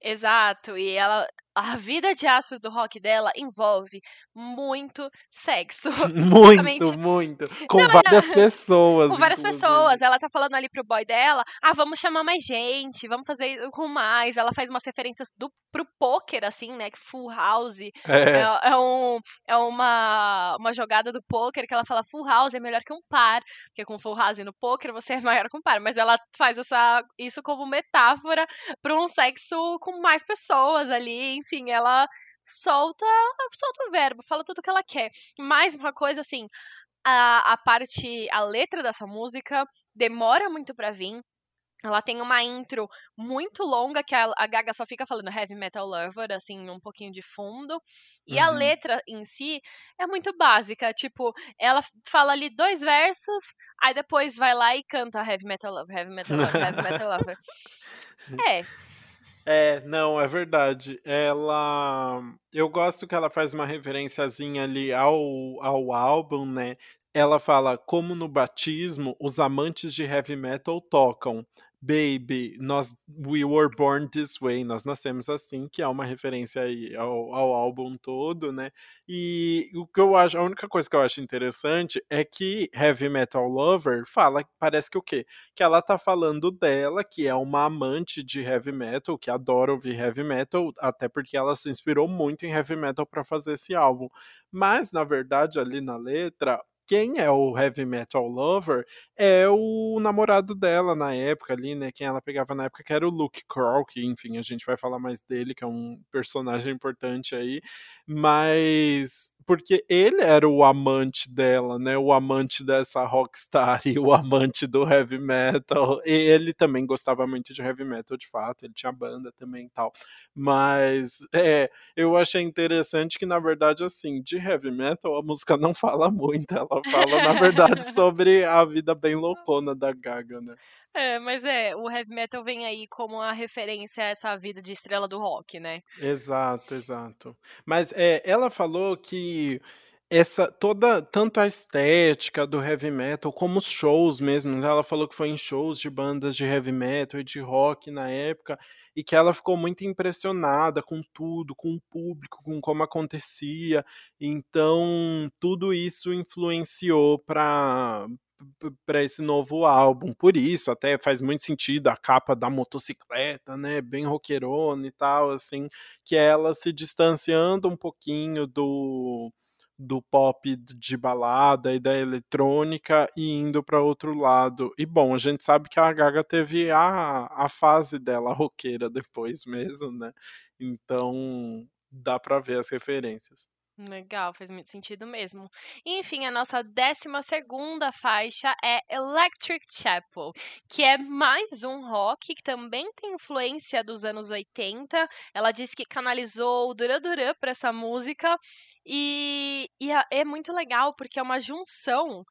Exato, e ela a vida de astro do rock dela envolve muito sexo. [LAUGHS] [LAUGHS] muito, muito. Com Não, várias ela... pessoas. Com várias inclusive. pessoas. Ela tá falando ali pro boy dela: ah, vamos chamar mais gente, vamos fazer com mais. Ela faz umas referências do, pro poker, assim, né? Que Full House é, é, é, um, é uma, uma jogada do poker que ela fala: Full House é melhor que um par. Porque com Full House no poker você é maior que um par. Mas ela faz essa, isso como metáfora pra um sexo com mais pessoas ali, enfim, ela solta, solta o verbo, fala tudo que ela quer. Mais uma coisa assim, a, a parte, a letra dessa música demora muito para vir. Ela tem uma intro muito longa que a, a, Gaga só fica falando heavy metal lover, assim, um pouquinho de fundo. E uhum. a letra em si é muito básica. Tipo, ela fala ali dois versos, aí depois vai lá e canta heavy metal lover, heavy metal lover, heavy metal lover. [LAUGHS] É, é, não, é verdade. Ela. Eu gosto que ela faz uma referenciazinha ali ao, ao álbum, né? Ela fala: como no batismo, os amantes de heavy metal tocam. Baby, nós We Were Born This Way, nós nascemos assim, que é uma referência aí ao, ao, álbum todo, né? E o que eu acho, a única coisa que eu acho interessante é que Heavy Metal Lover fala, parece que o quê? Que ela tá falando dela, que é uma amante de heavy metal, que adora ouvir heavy metal, até porque ela se inspirou muito em heavy metal para fazer esse álbum. Mas, na verdade, ali na letra, quem é o heavy metal lover é o namorado dela na época ali, né? Quem ela pegava na época que era o Luke Kroll, que enfim, a gente vai falar mais dele, que é um personagem importante aí, mas porque ele era o amante dela, né? O amante dessa rockstar [LAUGHS] e o amante do heavy metal. E ele também gostava muito de heavy metal, de fato. Ele tinha banda também e tal. Mas é, eu achei interessante que, na verdade, assim, de heavy metal a música não fala muito. Ela fala, na verdade, [LAUGHS] sobre a vida bem loucona da Gaga, né? É, mas é, o heavy metal vem aí como a referência a essa vida de estrela do rock, né? Exato, exato. Mas é, ela falou que essa toda tanto a estética do heavy metal como os shows mesmo, ela falou que foi em shows de bandas de heavy metal e de rock na época e que ela ficou muito impressionada com tudo, com o público, com como acontecia. Então, tudo isso influenciou para para esse novo álbum. Por isso, até faz muito sentido a capa da motocicleta, né, bem rockerona e tal, assim, que é ela se distanciando um pouquinho do do pop de balada e da eletrônica e indo para outro lado. E bom, a gente sabe que a Gaga teve a, a fase dela roqueira depois [LAUGHS] mesmo, né? Então dá para ver as referências. Legal, faz muito sentido mesmo. Enfim, a nossa décima segunda faixa é Electric Chapel, que é mais um rock que também tem influência dos anos 80. Ela disse que canalizou o Duran Duran para essa música e, e é muito legal porque é uma junção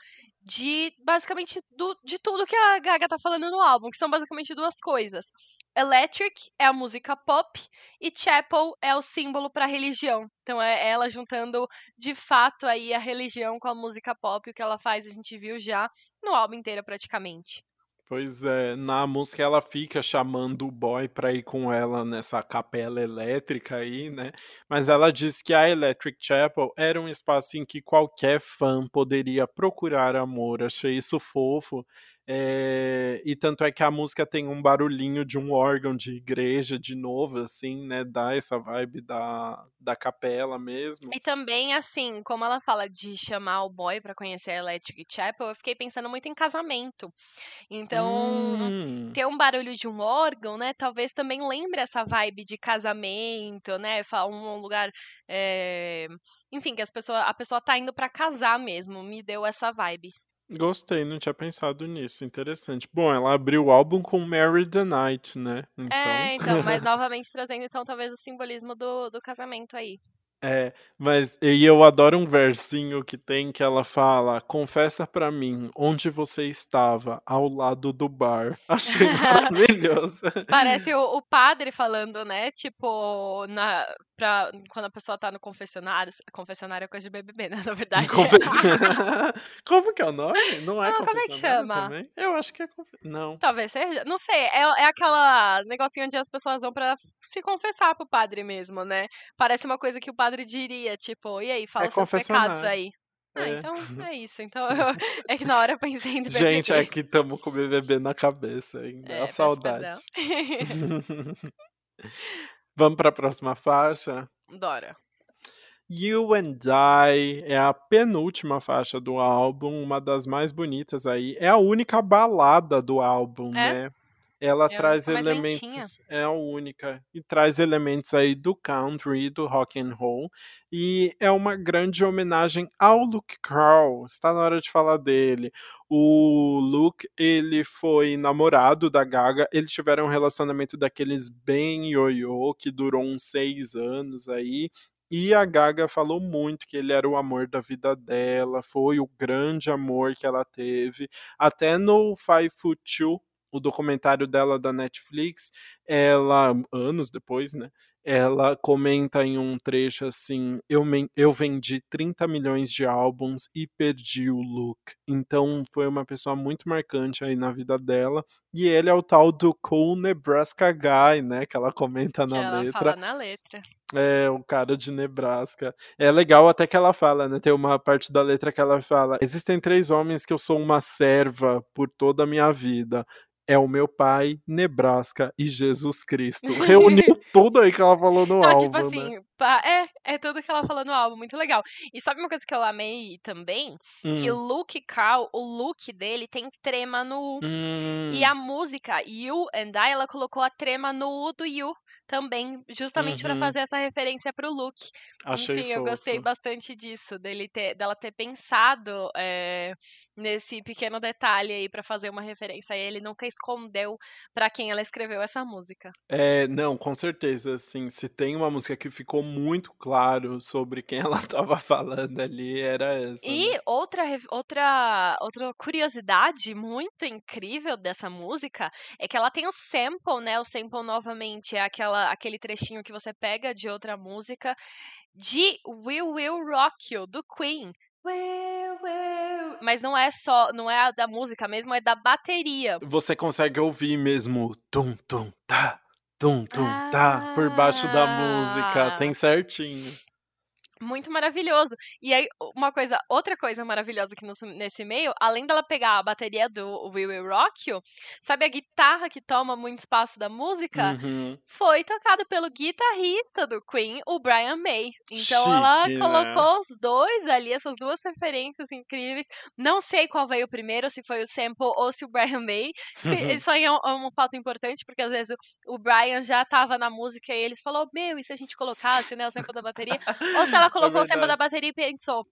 de basicamente do, de tudo que a Gaga tá falando no álbum, que são basicamente duas coisas. Electric é a música pop e Chapel é o símbolo para religião. Então é ela juntando de fato aí a religião com a música pop, o que ela faz a gente viu já no álbum inteiro praticamente. Pois é, na música ela fica chamando o boy pra ir com ela nessa capela elétrica aí, né? Mas ela diz que a Electric Chapel era um espaço em que qualquer fã poderia procurar amor. Achei isso fofo. É, e tanto é que a música tem um barulhinho de um órgão de igreja de novo, assim, né? Dá essa vibe da, da capela mesmo. E também, assim, como ela fala de chamar o boy para conhecer a Electric Chapel, eu fiquei pensando muito em casamento. Então, hum. ter um barulho de um órgão, né? Talvez também lembre essa vibe de casamento, né? Um lugar. É... Enfim, que as pessoas, a pessoa tá indo para casar mesmo. Me deu essa vibe. Gostei, não tinha pensado nisso. Interessante. Bom, ela abriu o álbum com Mary the Night, né? Então... É, então, mas [LAUGHS] novamente trazendo então talvez o simbolismo do, do casamento aí. É, mas e eu adoro um versinho que tem que ela fala: Confessa pra mim onde você estava ao lado do bar. [LAUGHS] Achei maravilhoso. Parece o, o, padre falando, né? Tipo, na, pra, quando a pessoa tá no confessionário. Confessionário é coisa de BBB, né? Na verdade. [LAUGHS] [LAUGHS] como que é o nome? Não é Não, como é que chama? Também? Eu acho que é. Não. Talvez seja. Não sei. É, é aquela negocinho onde as pessoas vão pra se confessar pro padre mesmo, né? Parece uma coisa que o padre padre diria, tipo, e aí, fala é seus pecados aí. Ah, é. então [LAUGHS] é isso. Então eu, [LAUGHS] é que na hora eu pensei em. Gente, aqui estamos com o BBB na cabeça ainda. É, a saudade. [LAUGHS] Vamos para a próxima faixa? Dora. You and I é a penúltima faixa do álbum, uma das mais bonitas aí. É a única balada do álbum, é? né? Ela é traz elementos é a única e traz elementos aí do country do rock and roll e é uma grande homenagem ao Luke Carl está na hora de falar dele o Luke ele foi namorado da Gaga eles tiveram um relacionamento daqueles bem ioiô que durou uns seis anos aí e a Gaga falou muito que ele era o amor da vida dela, foi o grande amor que ela teve. Até no Five Foot Two, o documentário dela da Netflix, ela, anos depois, né? Ela comenta em um trecho assim: eu, eu vendi 30 milhões de álbuns e perdi o look. Então foi uma pessoa muito marcante aí na vida dela. E ele é o tal do Cool Nebraska Guy, né? Que ela comenta na ela letra. Fala na letra. É, o cara de Nebraska. É legal até que ela fala, né? Tem uma parte da letra que ela fala: Existem três homens que eu sou uma serva por toda a minha vida é o meu pai, Nebraska e Jesus Cristo. [LAUGHS] Reuniu tudo aí que ela falou no Não, tipo álbum. Tipo assim, né? é, é tudo que ela falou no álbum, muito legal. E sabe uma coisa que eu amei também? Hum. Que o Luke Carl, o look dele tem trema no U. Hum. E a música You and I, ela colocou a trema no U do You também, justamente uhum. para fazer essa referência para o Luke. Achei Enfim, fofo. eu gostei bastante disso, dele ter, dela ter pensado é, nesse pequeno detalhe aí para fazer uma referência a ele, nunca escondeu para quem ela escreveu essa música. É, não, com certeza, assim, se tem uma música que ficou muito claro sobre quem ela [LAUGHS] estava falando ali, era essa. E né? outra, outra, outra curiosidade muito incrível dessa música é que ela tem o sample, né? O sample novamente é aquela aquele trechinho que você pega de outra música de Will Will Rock You, do Queen. Will, will. Mas não é só, não é a da música mesmo, é da bateria. Você consegue ouvir mesmo tum tum tá, tum tum ah. tá por baixo da música, tem certinho muito maravilhoso. E aí, uma coisa, outra coisa maravilhosa aqui nesse meio, além dela pegar a bateria do We Will Rock You, sabe a guitarra que toma muito espaço da música? Uhum. Foi tocado pelo guitarrista do Queen, o Brian May. Então Chique, ela né? colocou né? os dois ali, essas duas referências incríveis. Não sei qual veio primeiro, se foi o sample ou se o Brian May. Isso aí é um, é um fato importante, porque às vezes o, o Brian já tava na música e eles falou: Meu, e se a gente colocasse né, o sample da bateria? ou se ela [LAUGHS] colocou é o sample da bateria e pensou,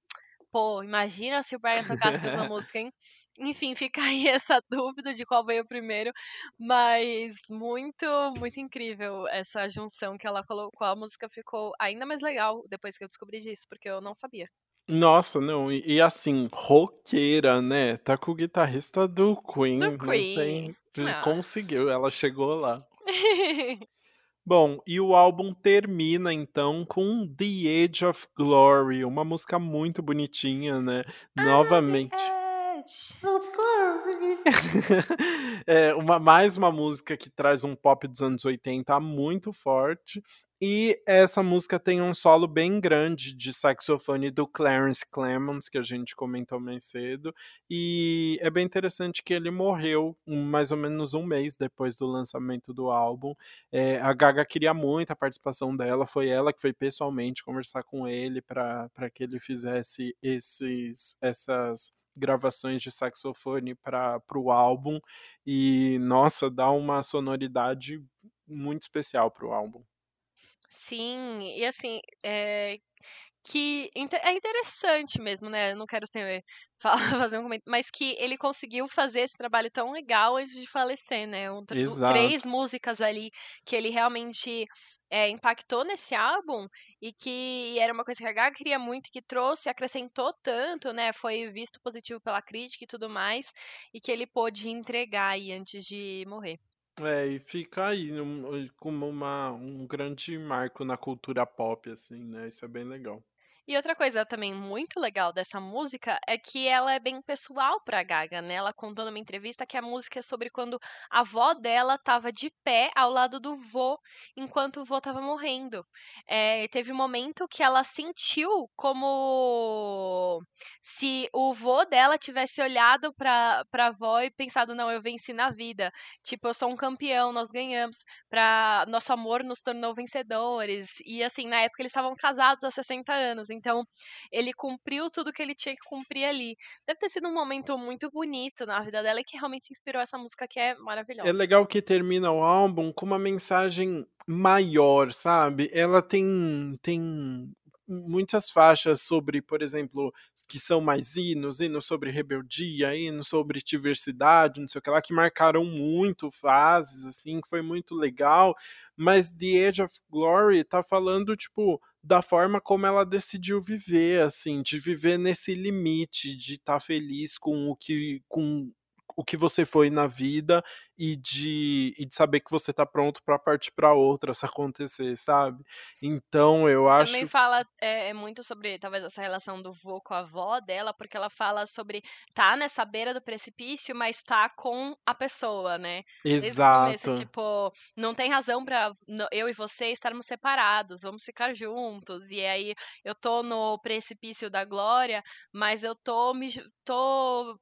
pô, imagina se o Brian tocasse essa música, hein? Enfim, [LAUGHS] fica aí essa dúvida de qual veio primeiro, mas muito, muito incrível essa junção que ela colocou. A música ficou ainda mais legal depois que eu descobri disso, porque eu não sabia. Nossa, não, e, e assim, roqueira, né? Tá com o guitarrista do Queen, Do Queen. tem. Ah. Conseguiu, ela chegou lá. [LAUGHS] Bom, e o álbum termina então com The Age of Glory, uma música muito bonitinha, né? Novamente. Of Glory. [LAUGHS] é, uma, mais uma música que traz um pop dos anos 80 muito forte. E essa música tem um solo bem grande de saxofone do Clarence Clemons, que a gente comentou mais cedo. E é bem interessante que ele morreu mais ou menos um mês depois do lançamento do álbum. É, a Gaga queria muito a participação dela, foi ela que foi pessoalmente conversar com ele para que ele fizesse esses, essas gravações de saxofone para o álbum. E, nossa, dá uma sonoridade muito especial para o álbum. Sim, e assim, é, que é interessante mesmo, né? Eu não quero ser, [LAUGHS] fazer um comentário, mas que ele conseguiu fazer esse trabalho tão legal antes de falecer, né? Um, três músicas ali que ele realmente é, impactou nesse álbum e que era uma coisa que a Gaga queria muito, que trouxe, acrescentou tanto, né? Foi visto positivo pela crítica e tudo mais, e que ele pôde entregar aí antes de morrer. É, e fica aí um, como uma, um grande marco na cultura pop, assim, né? Isso é bem legal. E outra coisa também muito legal dessa música é que ela é bem pessoal pra Gaga, né? Ela contou numa entrevista que a música é sobre quando a avó dela estava de pé ao lado do vô enquanto o vô estava morrendo. É, teve um momento que ela sentiu como se o vô dela tivesse olhado pra, pra avó e pensado: não, eu venci na vida. Tipo, eu sou um campeão, nós ganhamos. Pra... Nosso amor nos tornou vencedores. E assim, na época eles estavam casados há 60 anos. Então, ele cumpriu tudo que ele tinha que cumprir ali. Deve ter sido um momento muito bonito na vida dela e que realmente inspirou essa música que é maravilhosa. É legal que termina o álbum com uma mensagem maior, sabe? Ela tem tem muitas faixas sobre, por exemplo, que são mais hinos, hinos sobre rebeldia, hinos sobre diversidade, não sei o que lá, que marcaram muito fases, assim, que foi muito legal. Mas The Age of Glory tá falando, tipo, da forma como ela decidiu viver, assim, de viver nesse limite, de estar tá feliz com o que. com o que você foi na vida e de, e de saber que você tá pronto para partir para outra se acontecer, sabe? Então eu acho. Também fala é, é, muito sobre talvez essa relação do vô com a avó dela, porque ela fala sobre tá nessa beira do precipício, mas tá com a pessoa, né? Exato. Começo, tipo, não tem razão para eu e você estarmos separados, vamos ficar juntos. E aí eu tô no precipício da glória, mas eu tô me tô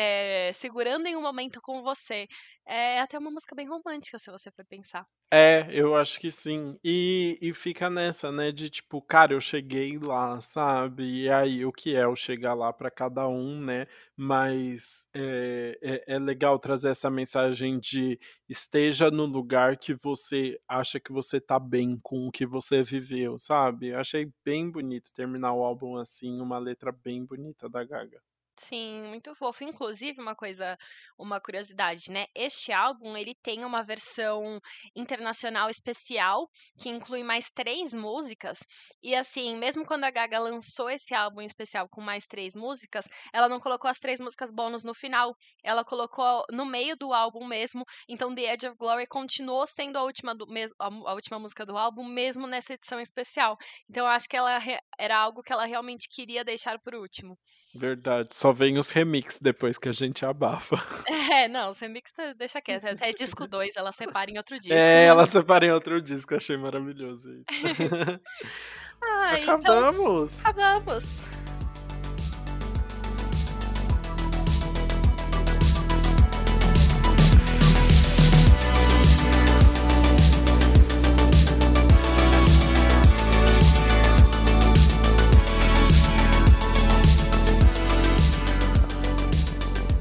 é, segurando em um momento com você. É até uma música bem romântica, se você for pensar. É, eu acho que sim. E, e fica nessa, né, de tipo, cara, eu cheguei lá, sabe? E aí, o que é o chegar lá para cada um, né? Mas é, é, é, legal trazer essa mensagem de esteja no lugar que você acha que você tá bem com o que você viveu, sabe? Achei bem bonito terminar o álbum assim, uma letra bem bonita da Gaga. Sim, muito fofo. Inclusive, uma coisa, uma curiosidade, né? Este álbum, ele tem uma versão internacional especial, que inclui mais três músicas. E assim, mesmo quando a Gaga lançou esse álbum especial com mais três músicas, ela não colocou as três músicas bônus no final. Ela colocou no meio do álbum mesmo. Então, The Edge of Glory continuou sendo a última, do, a última música do álbum, mesmo nessa edição especial. Então, eu acho que ela era algo que ela realmente queria deixar por último. Verdade, só vem os remix depois que a gente abafa. [LAUGHS] É, não, os remix deixa quieto. Até disco 2 ela separa em outro disco. É, ela separa em outro disco, achei maravilhoso isso. [LAUGHS] [LAUGHS] ah, acabamos! Então, acabamos!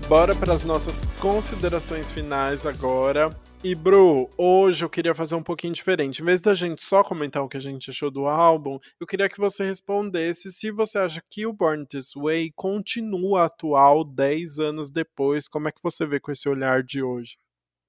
Bora para as nossas considerações finais agora. E Bru, hoje eu queria fazer um pouquinho diferente. Em vez da gente só comentar o que a gente achou do álbum, eu queria que você respondesse se você acha que o Born This Way continua atual 10 anos depois. Como é que você vê com esse olhar de hoje?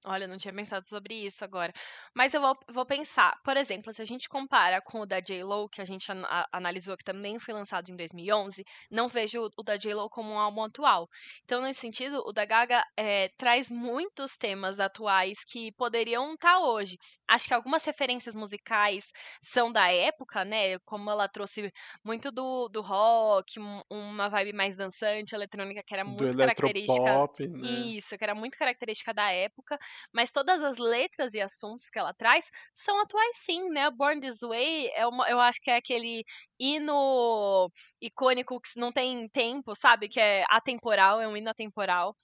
Olha, eu não tinha pensado sobre isso agora. Mas eu vou, vou pensar. Por exemplo, se a gente compara com o da J-Lo, que a gente an analisou, que também foi lançado em 2011, não vejo o da J-Lo como um álbum atual. Então, nesse sentido, o da Gaga é, traz muitos temas atuais que poderiam estar tá hoje. Acho que algumas referências musicais são da época, né? Como ela trouxe muito do, do rock, uma vibe mais dançante, eletrônica, que era muito característica. Né? Isso, que era muito característica da época mas todas as letras e assuntos que ela traz são atuais sim, né? Born This Way é uma, eu acho que é aquele hino icônico que não tem tempo, sabe? Que é atemporal, é um hino atemporal.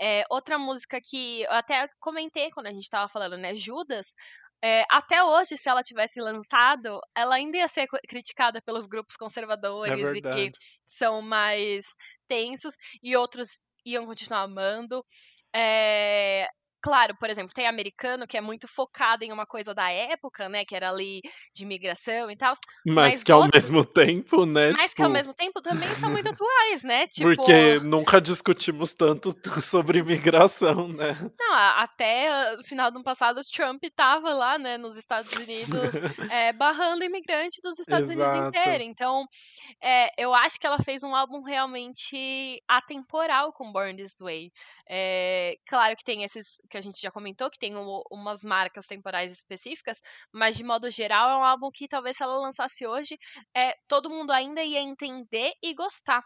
É, outra música que eu até comentei quando a gente tava falando, né? Judas, é, até hoje, se ela tivesse lançado, ela ainda ia ser criticada pelos grupos é conservadores é e que são mais tensos, e outros iam continuar amando. É, Claro, por exemplo, tem americano que é muito focado em uma coisa da época, né? Que era ali de imigração e tal. Mas, mas que ao mesmo [LAUGHS] tempo, né? Mas tipo... que ao tipo mesmo tempo também são muito atuais, né? Tipo... Porque nunca discutimos tanto [LAUGHS] sobre imigração, né? Não, até o final do ano passado, Trump estava lá, né, nos Estados Unidos, é, [LAUGHS] barrando imigrante dos Estados Exato. Unidos inteiro. Então, é, eu acho que ela fez um álbum realmente atemporal com Born This Way. É, claro que tem esses que a gente já comentou, que tem um, umas marcas temporais específicas, mas de modo geral é um álbum que talvez se ela lançasse hoje, é, todo mundo ainda ia entender e gostar.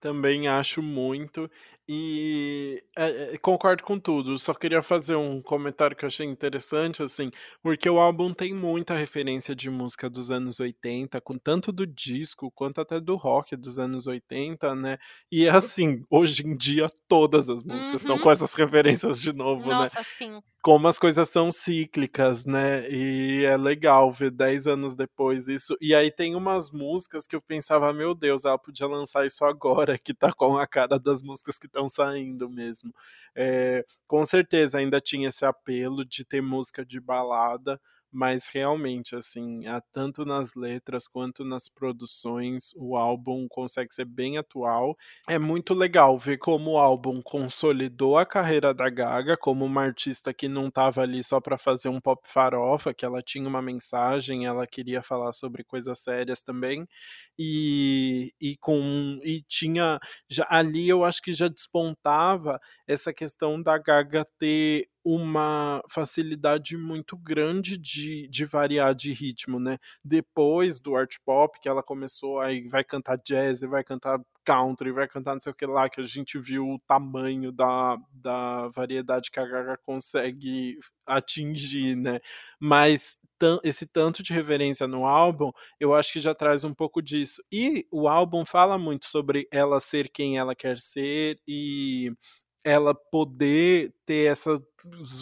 Também acho muito. E é, é, concordo com tudo. Só queria fazer um comentário que eu achei interessante, assim, porque o álbum tem muita referência de música dos anos 80, com tanto do disco quanto até do rock dos anos 80, né? E assim, hoje em dia todas as músicas estão uhum. com essas referências de novo, Nossa, né? Nossa, sim como as coisas são cíclicas, né? E é legal ver 10 anos depois isso. E aí tem umas músicas que eu pensava, meu Deus, ela podia lançar isso agora, que tá com a cara das músicas que estão saindo mesmo. É, com certeza ainda tinha esse apelo de ter música de balada, mas realmente, assim, tanto nas letras quanto nas produções, o álbum consegue ser bem atual. É muito legal ver como o álbum consolidou a carreira da Gaga como uma artista que não estava ali só para fazer um pop farofa, que ela tinha uma mensagem, ela queria falar sobre coisas sérias também. E, e com e tinha já ali eu acho que já despontava essa questão da Gaga ter uma facilidade muito grande de, de variar de ritmo, né? Depois do art pop, que ela começou, aí vai cantar jazz, vai cantar country, vai cantar não sei o que lá, que a gente viu o tamanho da, da variedade que a Gaga consegue atingir, né? Mas esse tanto de reverência no álbum, eu acho que já traz um pouco disso. E o álbum fala muito sobre ela ser quem ela quer ser e ela poder ter essas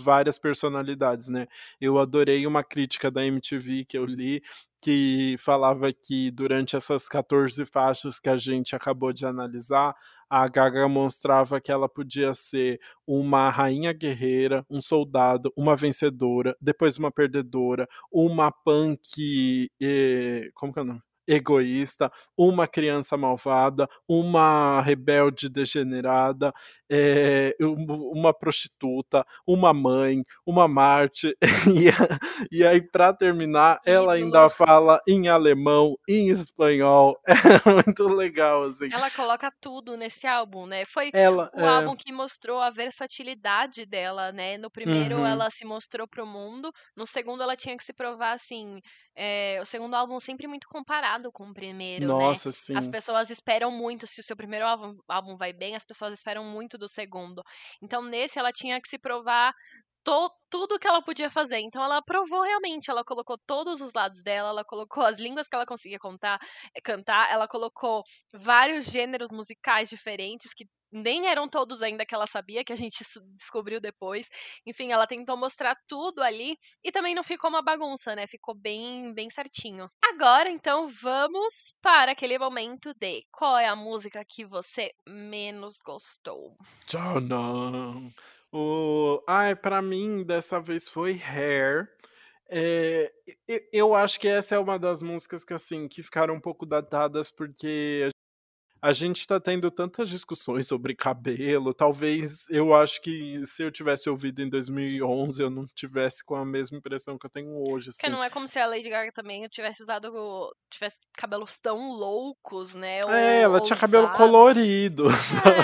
várias personalidades, né? Eu adorei uma crítica da MTV que eu li que falava que durante essas 14 faixas que a gente acabou de analisar, a Gaga mostrava que ela podia ser uma rainha guerreira, um soldado, uma vencedora, depois uma perdedora, uma punk, eh, como que é o nome? egoísta, uma criança malvada, uma rebelde degenerada, é, uma prostituta, uma mãe, uma Marte. [LAUGHS] E, e aí, para terminar, ela ainda fala em alemão, em espanhol. [LAUGHS] É muito legal, assim. Ela coloca tudo nesse álbum, né? Foi ela, o é... álbum que mostrou a versatilidade dela, né? No primeiro, uhum. ela se mostrou pro mundo, no segundo, ela tinha que se provar assim. É, o segundo álbum sempre muito comparado com o primeiro, né? Nossa, né? sim. As pessoas esperam muito, se o seu primeiro álbum, álbum vai bem, as pessoas esperam muito do segundo. Então, nesse, ela tinha que se provar to, tudo que ela podia fazer. Então ela provou realmente, ela colocou todos os lados dela, ela colocou as línguas que ela conseguia contar, eh, cantar, ela colocou vários gêneros musicais diferentes que nem eram todos ainda que ela sabia, que a gente descobriu depois. Enfim, ela tentou mostrar tudo ali e também não ficou uma bagunça, né? Ficou bem, bem certinho. Agora, então, vamos para aquele momento de qual é a música que você menos gostou? Tchau, não. O... Ai, pra mim, dessa vez foi Hair. É, eu acho que essa é uma das músicas que, assim, que ficaram um pouco datadas, porque a gente tá tendo tantas discussões sobre cabelo, talvez eu acho que se eu tivesse ouvido em 2011 eu não tivesse com a mesma impressão que eu tenho hoje, Porque assim. não é como se a Lady Gaga também tivesse usado, tivesse cabelos tão loucos, né, ou É, ela tinha cabelo colorido, [LAUGHS] sabe.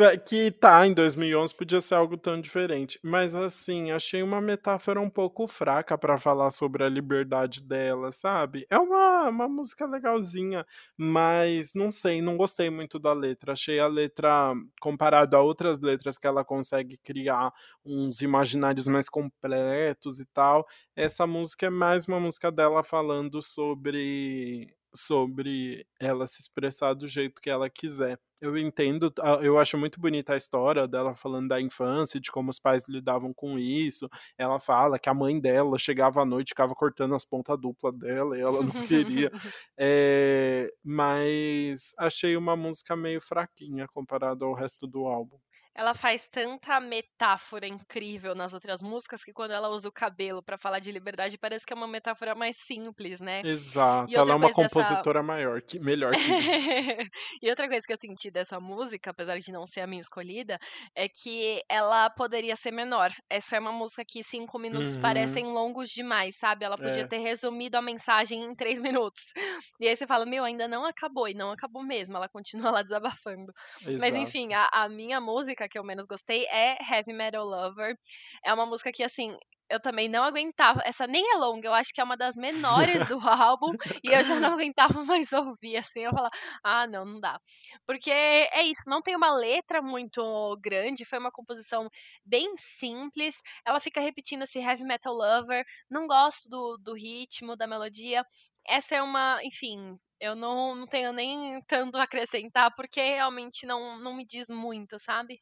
É. Que tá, em 2011 podia ser algo tão diferente, mas assim, achei uma metáfora um pouco fraca pra falar sobre a liberdade dela, sabe. É uma uma música legalzinha, mas não sei, não gostei muito da letra, achei a letra, comparado a outras letras que ela consegue criar uns imaginários mais completos e tal, essa música é mais uma música dela falando sobre sobre ela se expressar do jeito que ela quiser. Eu entendo, a eu acho muito bonita a história dela falando da infância, de como os pais lidavam com isso, ela fala que a mãe dela chegava à noite ficava cortando as ponta dupla dela e ela não queria, [LAUGHS] eh, mas achei uma música meio fraquinha comparado ao resto do álbum. Ela faz tanta metáfora incrível nas outras músicas, que quando ela usa o cabelo pra falar de liberdade parece que é uma metáfora mais simples, né. Exato, ela é uma coisa dessa compositora maior que melhor que isso. [LAUGHS] E outra coisa que eu senti dessa música, apesar de não ser a minha escolhida, é que ela poderia ser menor. Essa é uma música que 5 minutos Uhum. parecem longos demais, sabe, ela podia É. ter resumido a mensagem em 3 minutos. [LAUGHS] E aí você fala: "Meu, ainda não acabou", e não acabou mesmo, ela continua lá desabafando. Mas enfim, Exato. a a minha música que eu menos gostei é Heavy Metal Lover, é uma música que, assim, eu também não aguentava essa nem é longa, eu acho que é uma das menores do [LAUGHS] álbum, e eu já não aguentava mais ouvir, assim, eu falava: "Ah não, não dá". Porque é isso, não tem uma letra muito grande, foi uma composição bem simples, ela fica repetindo esse Heavy Metal Lover, não gosto do do ritmo, da melodia. Essa é uma enfim, eu não não tenho nem tanto a acrescentar, porque realmente não não me diz muito, sabe.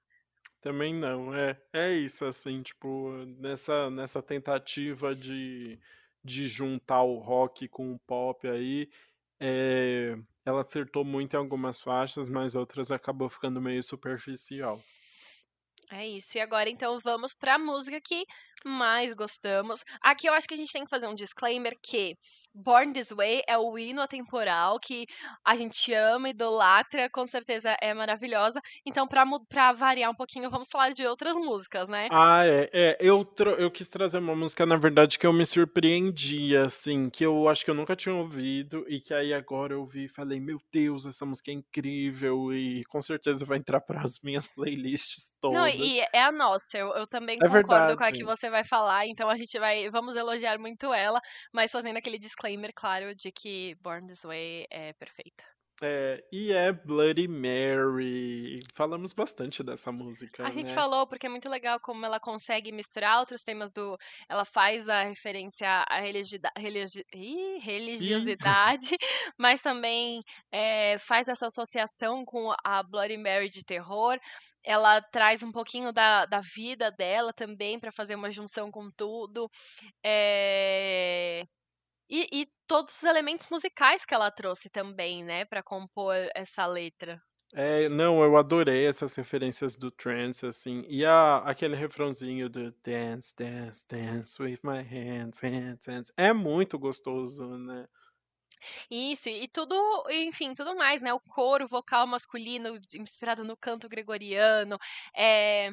Também não, é. É isso, assim, tipo, nessa nessa tentativa de de juntar o rock com o pop aí, eh, ela acertou muito em algumas faixas, mas outras acabou ficando meio superficial. É isso, e agora então vamos pra música que mais gostamos. Aqui eu acho que a gente tem que fazer um disclaimer que Born This Way é o hino atemporal que a gente ama, idolatra, com certeza é maravilhosa, então pra pra variar um pouquinho vamos falar de outras músicas, né. Ah é, é, eu eu quis trazer uma música na verdade que eu me surpreendi, assim, que eu acho que eu nunca tinha ouvido, e que aí agora eu ouvi e falei: "Meu Deus, essa música é incrível", e com certeza vai entrar para as minhas playlists Não, todas. e é a nossa, eu eu também É concordo com a que verdade. Você vai falar, então a gente vai vamos elogiar muito ela, mas fazendo aquele disclaimer claro de que Born This Way é perfeita. É, e é Bloody Mary, falamos bastante dessa música, A gente né. falou, porque é muito legal como ela consegue misturar outros temas do ela faz a referência à religida religi ih, religiosidade, [LAUGHS] mas também, eh, faz essa associação com a Bloody Mary de terror, ela traz um pouquinho da da vida dela também pra fazer uma junção com tudo, eh, e e todos os elementos musicais que ela trouxe também, né, pra compor essa letra. É, não, eu adorei essas referências do trance, assim, e a aquele refrãozinho do dance, dance, dance with my hands, hands, hands, é muito gostoso, né. Isso, e tudo enfim, tudo mais, né, o coro vocal masculino inspirado no canto gregoriano, eh,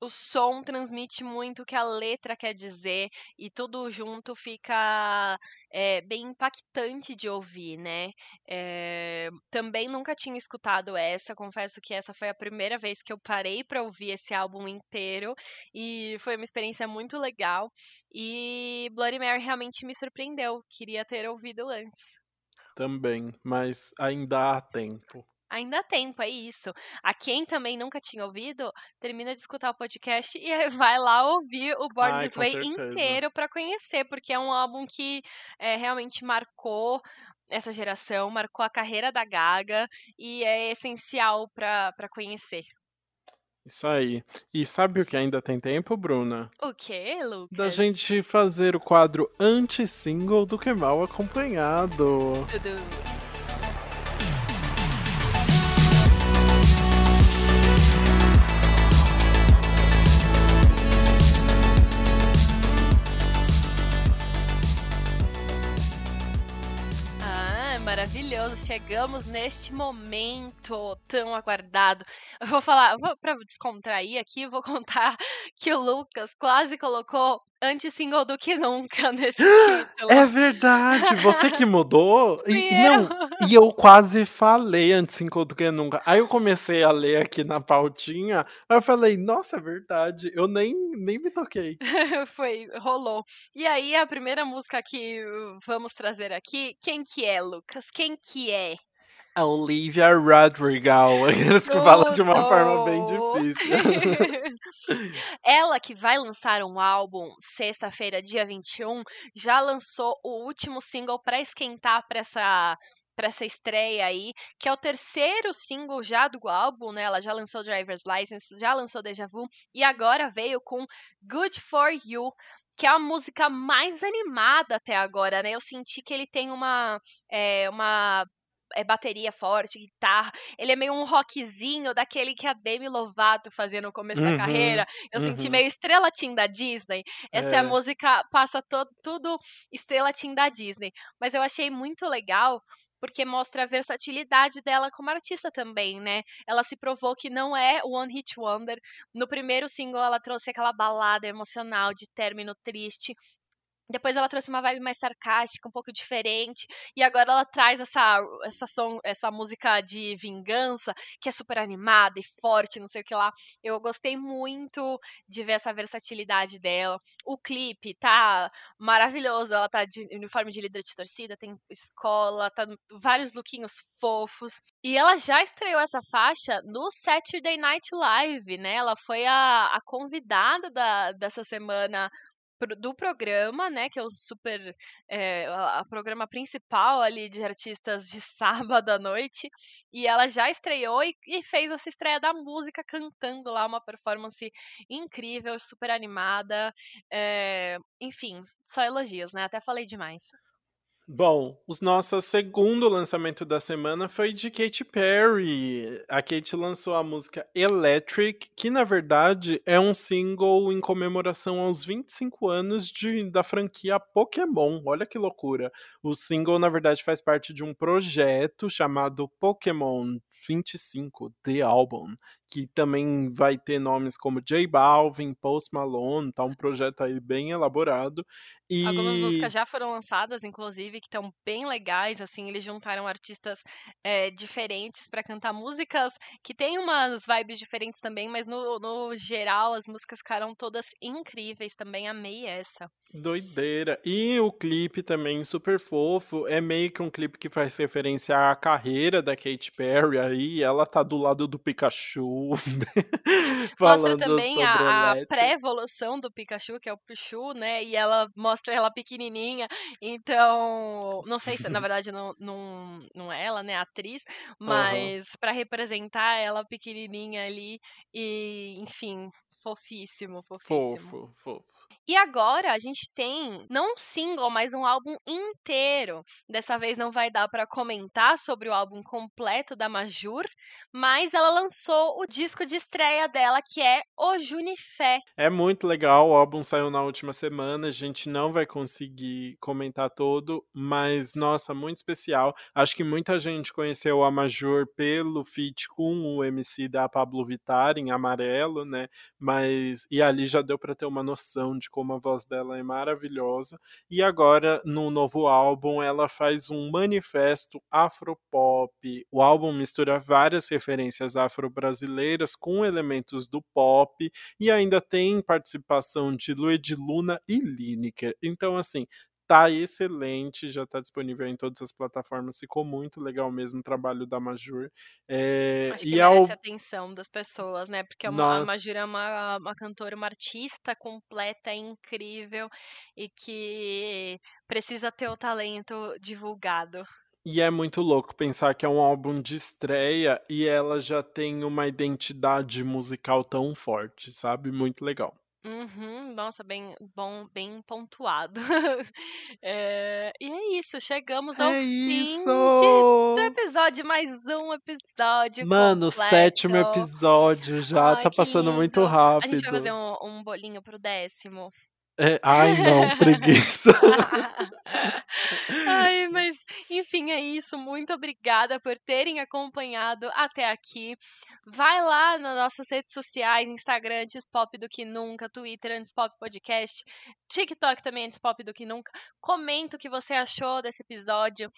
o som transmite muito o que a letra quer dizer, e tudo junto fica, eh, bem impactante de ouvir, né. Eh, também nunca tinha escutado essa, confesso que essa foi a primeira vez que eu parei pra ouvir esse álbum inteiro, e foi uma experiência muito legal, e Bloody Mary realmente me surpreendeu, queria ter ouvido antes. Também, mas ainda há tempo. Ainda há tempo, é isso. A quem também nunca tinha ouvido, termina de escutar o podcast e [LAUGHS] vai lá ouvir o Born Ai, This Way certeza. inteiro pra conhecer, porque é um álbum que, eh, realmente marcou essa geração, marcou a carreira da Gaga, e é essencial pra pra conhecer. Isso aí. E sabe o que ainda tem tempo, Bruna? O quê, Da Lucas? gente fazer o quadro anti-single do Que Mal Acompanhado. Tudo. Chegamos neste momento tão aguardado. Eu vou falar, vou, pra descontrair aqui, vou [LAUGHS] contar que o Lucas quase colocou antes single do que nunca [LAUGHS] nesse título. É verdade, você que mudou. E, Fui não, eu. e eu quase falei antes single do que nunca. Aí eu comecei a ler aqui na pautinha, aí eu falei, nossa, é verdade. Eu nem, nem me toquei. [LAUGHS] Foi, rolou. E aí, a primeira música que vamos trazer aqui, quem que é, Lucas? Quem que é? A Olivia Rodrigo, [LAUGHS] aqueles que falam de uma forma bem difícil. [LAUGHS] Ela que vai lançar um álbum sexta-feira, dia 21, já lançou o último single pra esquentar pra essa para essa estreia aí, que é o terceiro single já do álbum, né? Ela já lançou Driver's License, já lançou Deja Vu e agora veio com Good For You, que é a música mais animada até agora, né? Eu senti que ele tem uma é, uma é, bateria forte, guitarra. Ele é meio um rockzinho daquele que a Demi Lovato fazia no começo da Uhum, carreira. Eu senti uhum. meio Estrela Team da Disney. Essa é a É. música, passa to- tudo Estrela Team da Disney. Mas eu achei muito legal porque mostra a versatilidade dela como artista também, né? Ela se provou que não é one hit wonder. No primeiro single ela trouxe aquela balada emocional de término triste. Depois ela trouxe uma vibe mais sarcástica, um pouco diferente. E agora ela traz essa, essa, som, essa música de vingança, que é super animada e forte, não sei o que lá. Eu gostei muito de ver essa versatilidade dela. O clipe tá maravilhoso. Ela tá de uniforme de líder de torcida, tem escola, tá vários lookinhos fofos. E ela já estreou essa faixa no Saturday Night Live, né? Ela foi a, a convidada da, dessa semana do programa, né, que é o super é, a, programa principal ali de artistas de sábado à noite, e ela já estreou e, e fez essa estreia da música cantando lá uma performance incrível, super animada, é, enfim, só elogios, né? Até falei demais. Bom, o nosso segundo lançamento da semana foi de Katy Perry. A Katy lançou a música Electric, que na verdade é um single em comemoração aos 25 anos de, da franquia Pokémon. Olha que loucura. O single, na verdade, faz parte de um projeto chamado Pokémon 25 The Album, que também vai ter nomes como J Balvin, Post Malone, tá um projeto aí bem elaborado. E... Algumas músicas já foram lançadas, inclusive, que estão bem legais, assim, eles juntaram artistas é, diferentes para cantar músicas que tem umas vibes diferentes também, mas no, no geral as músicas ficaram todas incríveis também, amei essa. Doideira. E o clipe também super fofo. É meio que um clipe que faz referência à carreira da Katy Perry aí. Ela tá do lado do Pikachu. [LAUGHS] Mostra falando também sobre a, a pré-evolução do Pikachu, que é o Pichu, né? E ela mostra ela pequenininha. Então, não sei se na [LAUGHS] verdade não, não, não é ela, né, a atriz, mas pra representar ela pequenininha ali e, enfim, fofíssimo, fofíssimo. Fofo, fofo. E agora a gente tem não um single, mas um álbum inteiro. Dessa vez não vai dar pra comentar sobre o álbum completo da Majur, mas ela lançou o disco de estreia dela, que é O Junifé. É muito legal, o álbum saiu na última semana, a gente não vai conseguir comentar todo, mas nossa, muito especial. Acho que muita gente conheceu a Major pelo feat com o MC da Pablo Vittar em Amarelo, né? Mas e ali já deu para ter uma noção de como a voz dela é maravilhosa. E agora no novo álbum ela faz um manifesto afropop. O álbum mistura várias referências afro-brasileiras com elementos do pop e ainda tem participação de Lued Luna e Lineker. Então, assim, tá excelente, já tá disponível em todas as plataformas, ficou muito legal mesmo o trabalho da Majur. É, Acho e que ao- merece a atenção das pessoas, né? Porque é uma, a. Majur é uma, uma cantora, uma artista completa, incrível e que precisa ter o talento divulgado. E é muito louco pensar que é um álbum de estreia e ela já tem uma identidade musical tão forte, sabe? Muito legal. Uhum, nossa, bem bom, bem pontuado. É, [LAUGHS] e é isso, chegamos ao É fim de- isso! do episódio, mais um episódio Mano, sétimo completo. episódio já, Ai, tá passando muito lindo. A gente vai rápido. fazer um, um bolinho pro décimo. É, ai, não, preguiça. [LAUGHS] Ai, mas enfim, é isso. Muito obrigada por terem acompanhado até aqui. Vai lá nas nossas redes sociais, Instagram antes pop do que nunca, Twitter antes pop podcast, TikTok também antes pop do que nunca. Comenta o que você achou desse episódio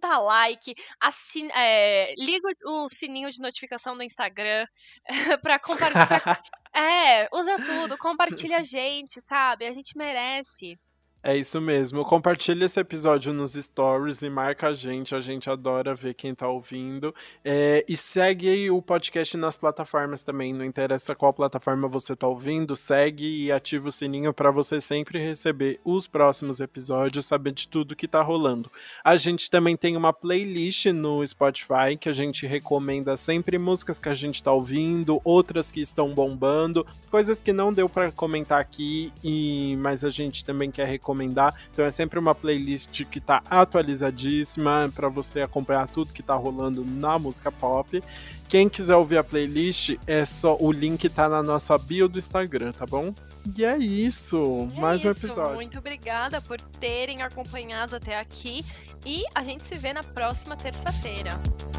dá like, assina, é, liga o sininho de notificação do Instagram [LAUGHS] para compartilhar. [LAUGHS] é, usa tudo, compartilha a gente, sabe? A gente merece. É isso mesmo. Compartilha esse episódio nos stories e marca a gente. A gente adora ver quem tá ouvindo. É, e segue o podcast nas plataformas também. Não interessa qual plataforma você tá ouvindo, segue e ativa o sininho para você sempre receber os próximos episódios, saber de tudo que tá rolando. A gente também tem uma playlist no Spotify que a gente recomenda sempre músicas que a gente tá ouvindo, outras que estão bombando, coisas que não deu para comentar aqui, e mas a gente também quer recomendar recomendar. Então é sempre uma playlist que tá atualizadíssima para você acompanhar tudo que tá rolando na música pop. Quem quiser ouvir a playlist, é só o link tá na nossa bio do Instagram, tá bom? E é isso, é mais isso. um episódio. Muito obrigada por terem acompanhado até aqui e a gente se vê na próxima terça-feira.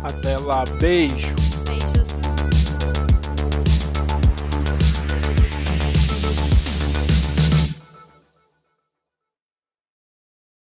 Até lá, beijo. Beijos.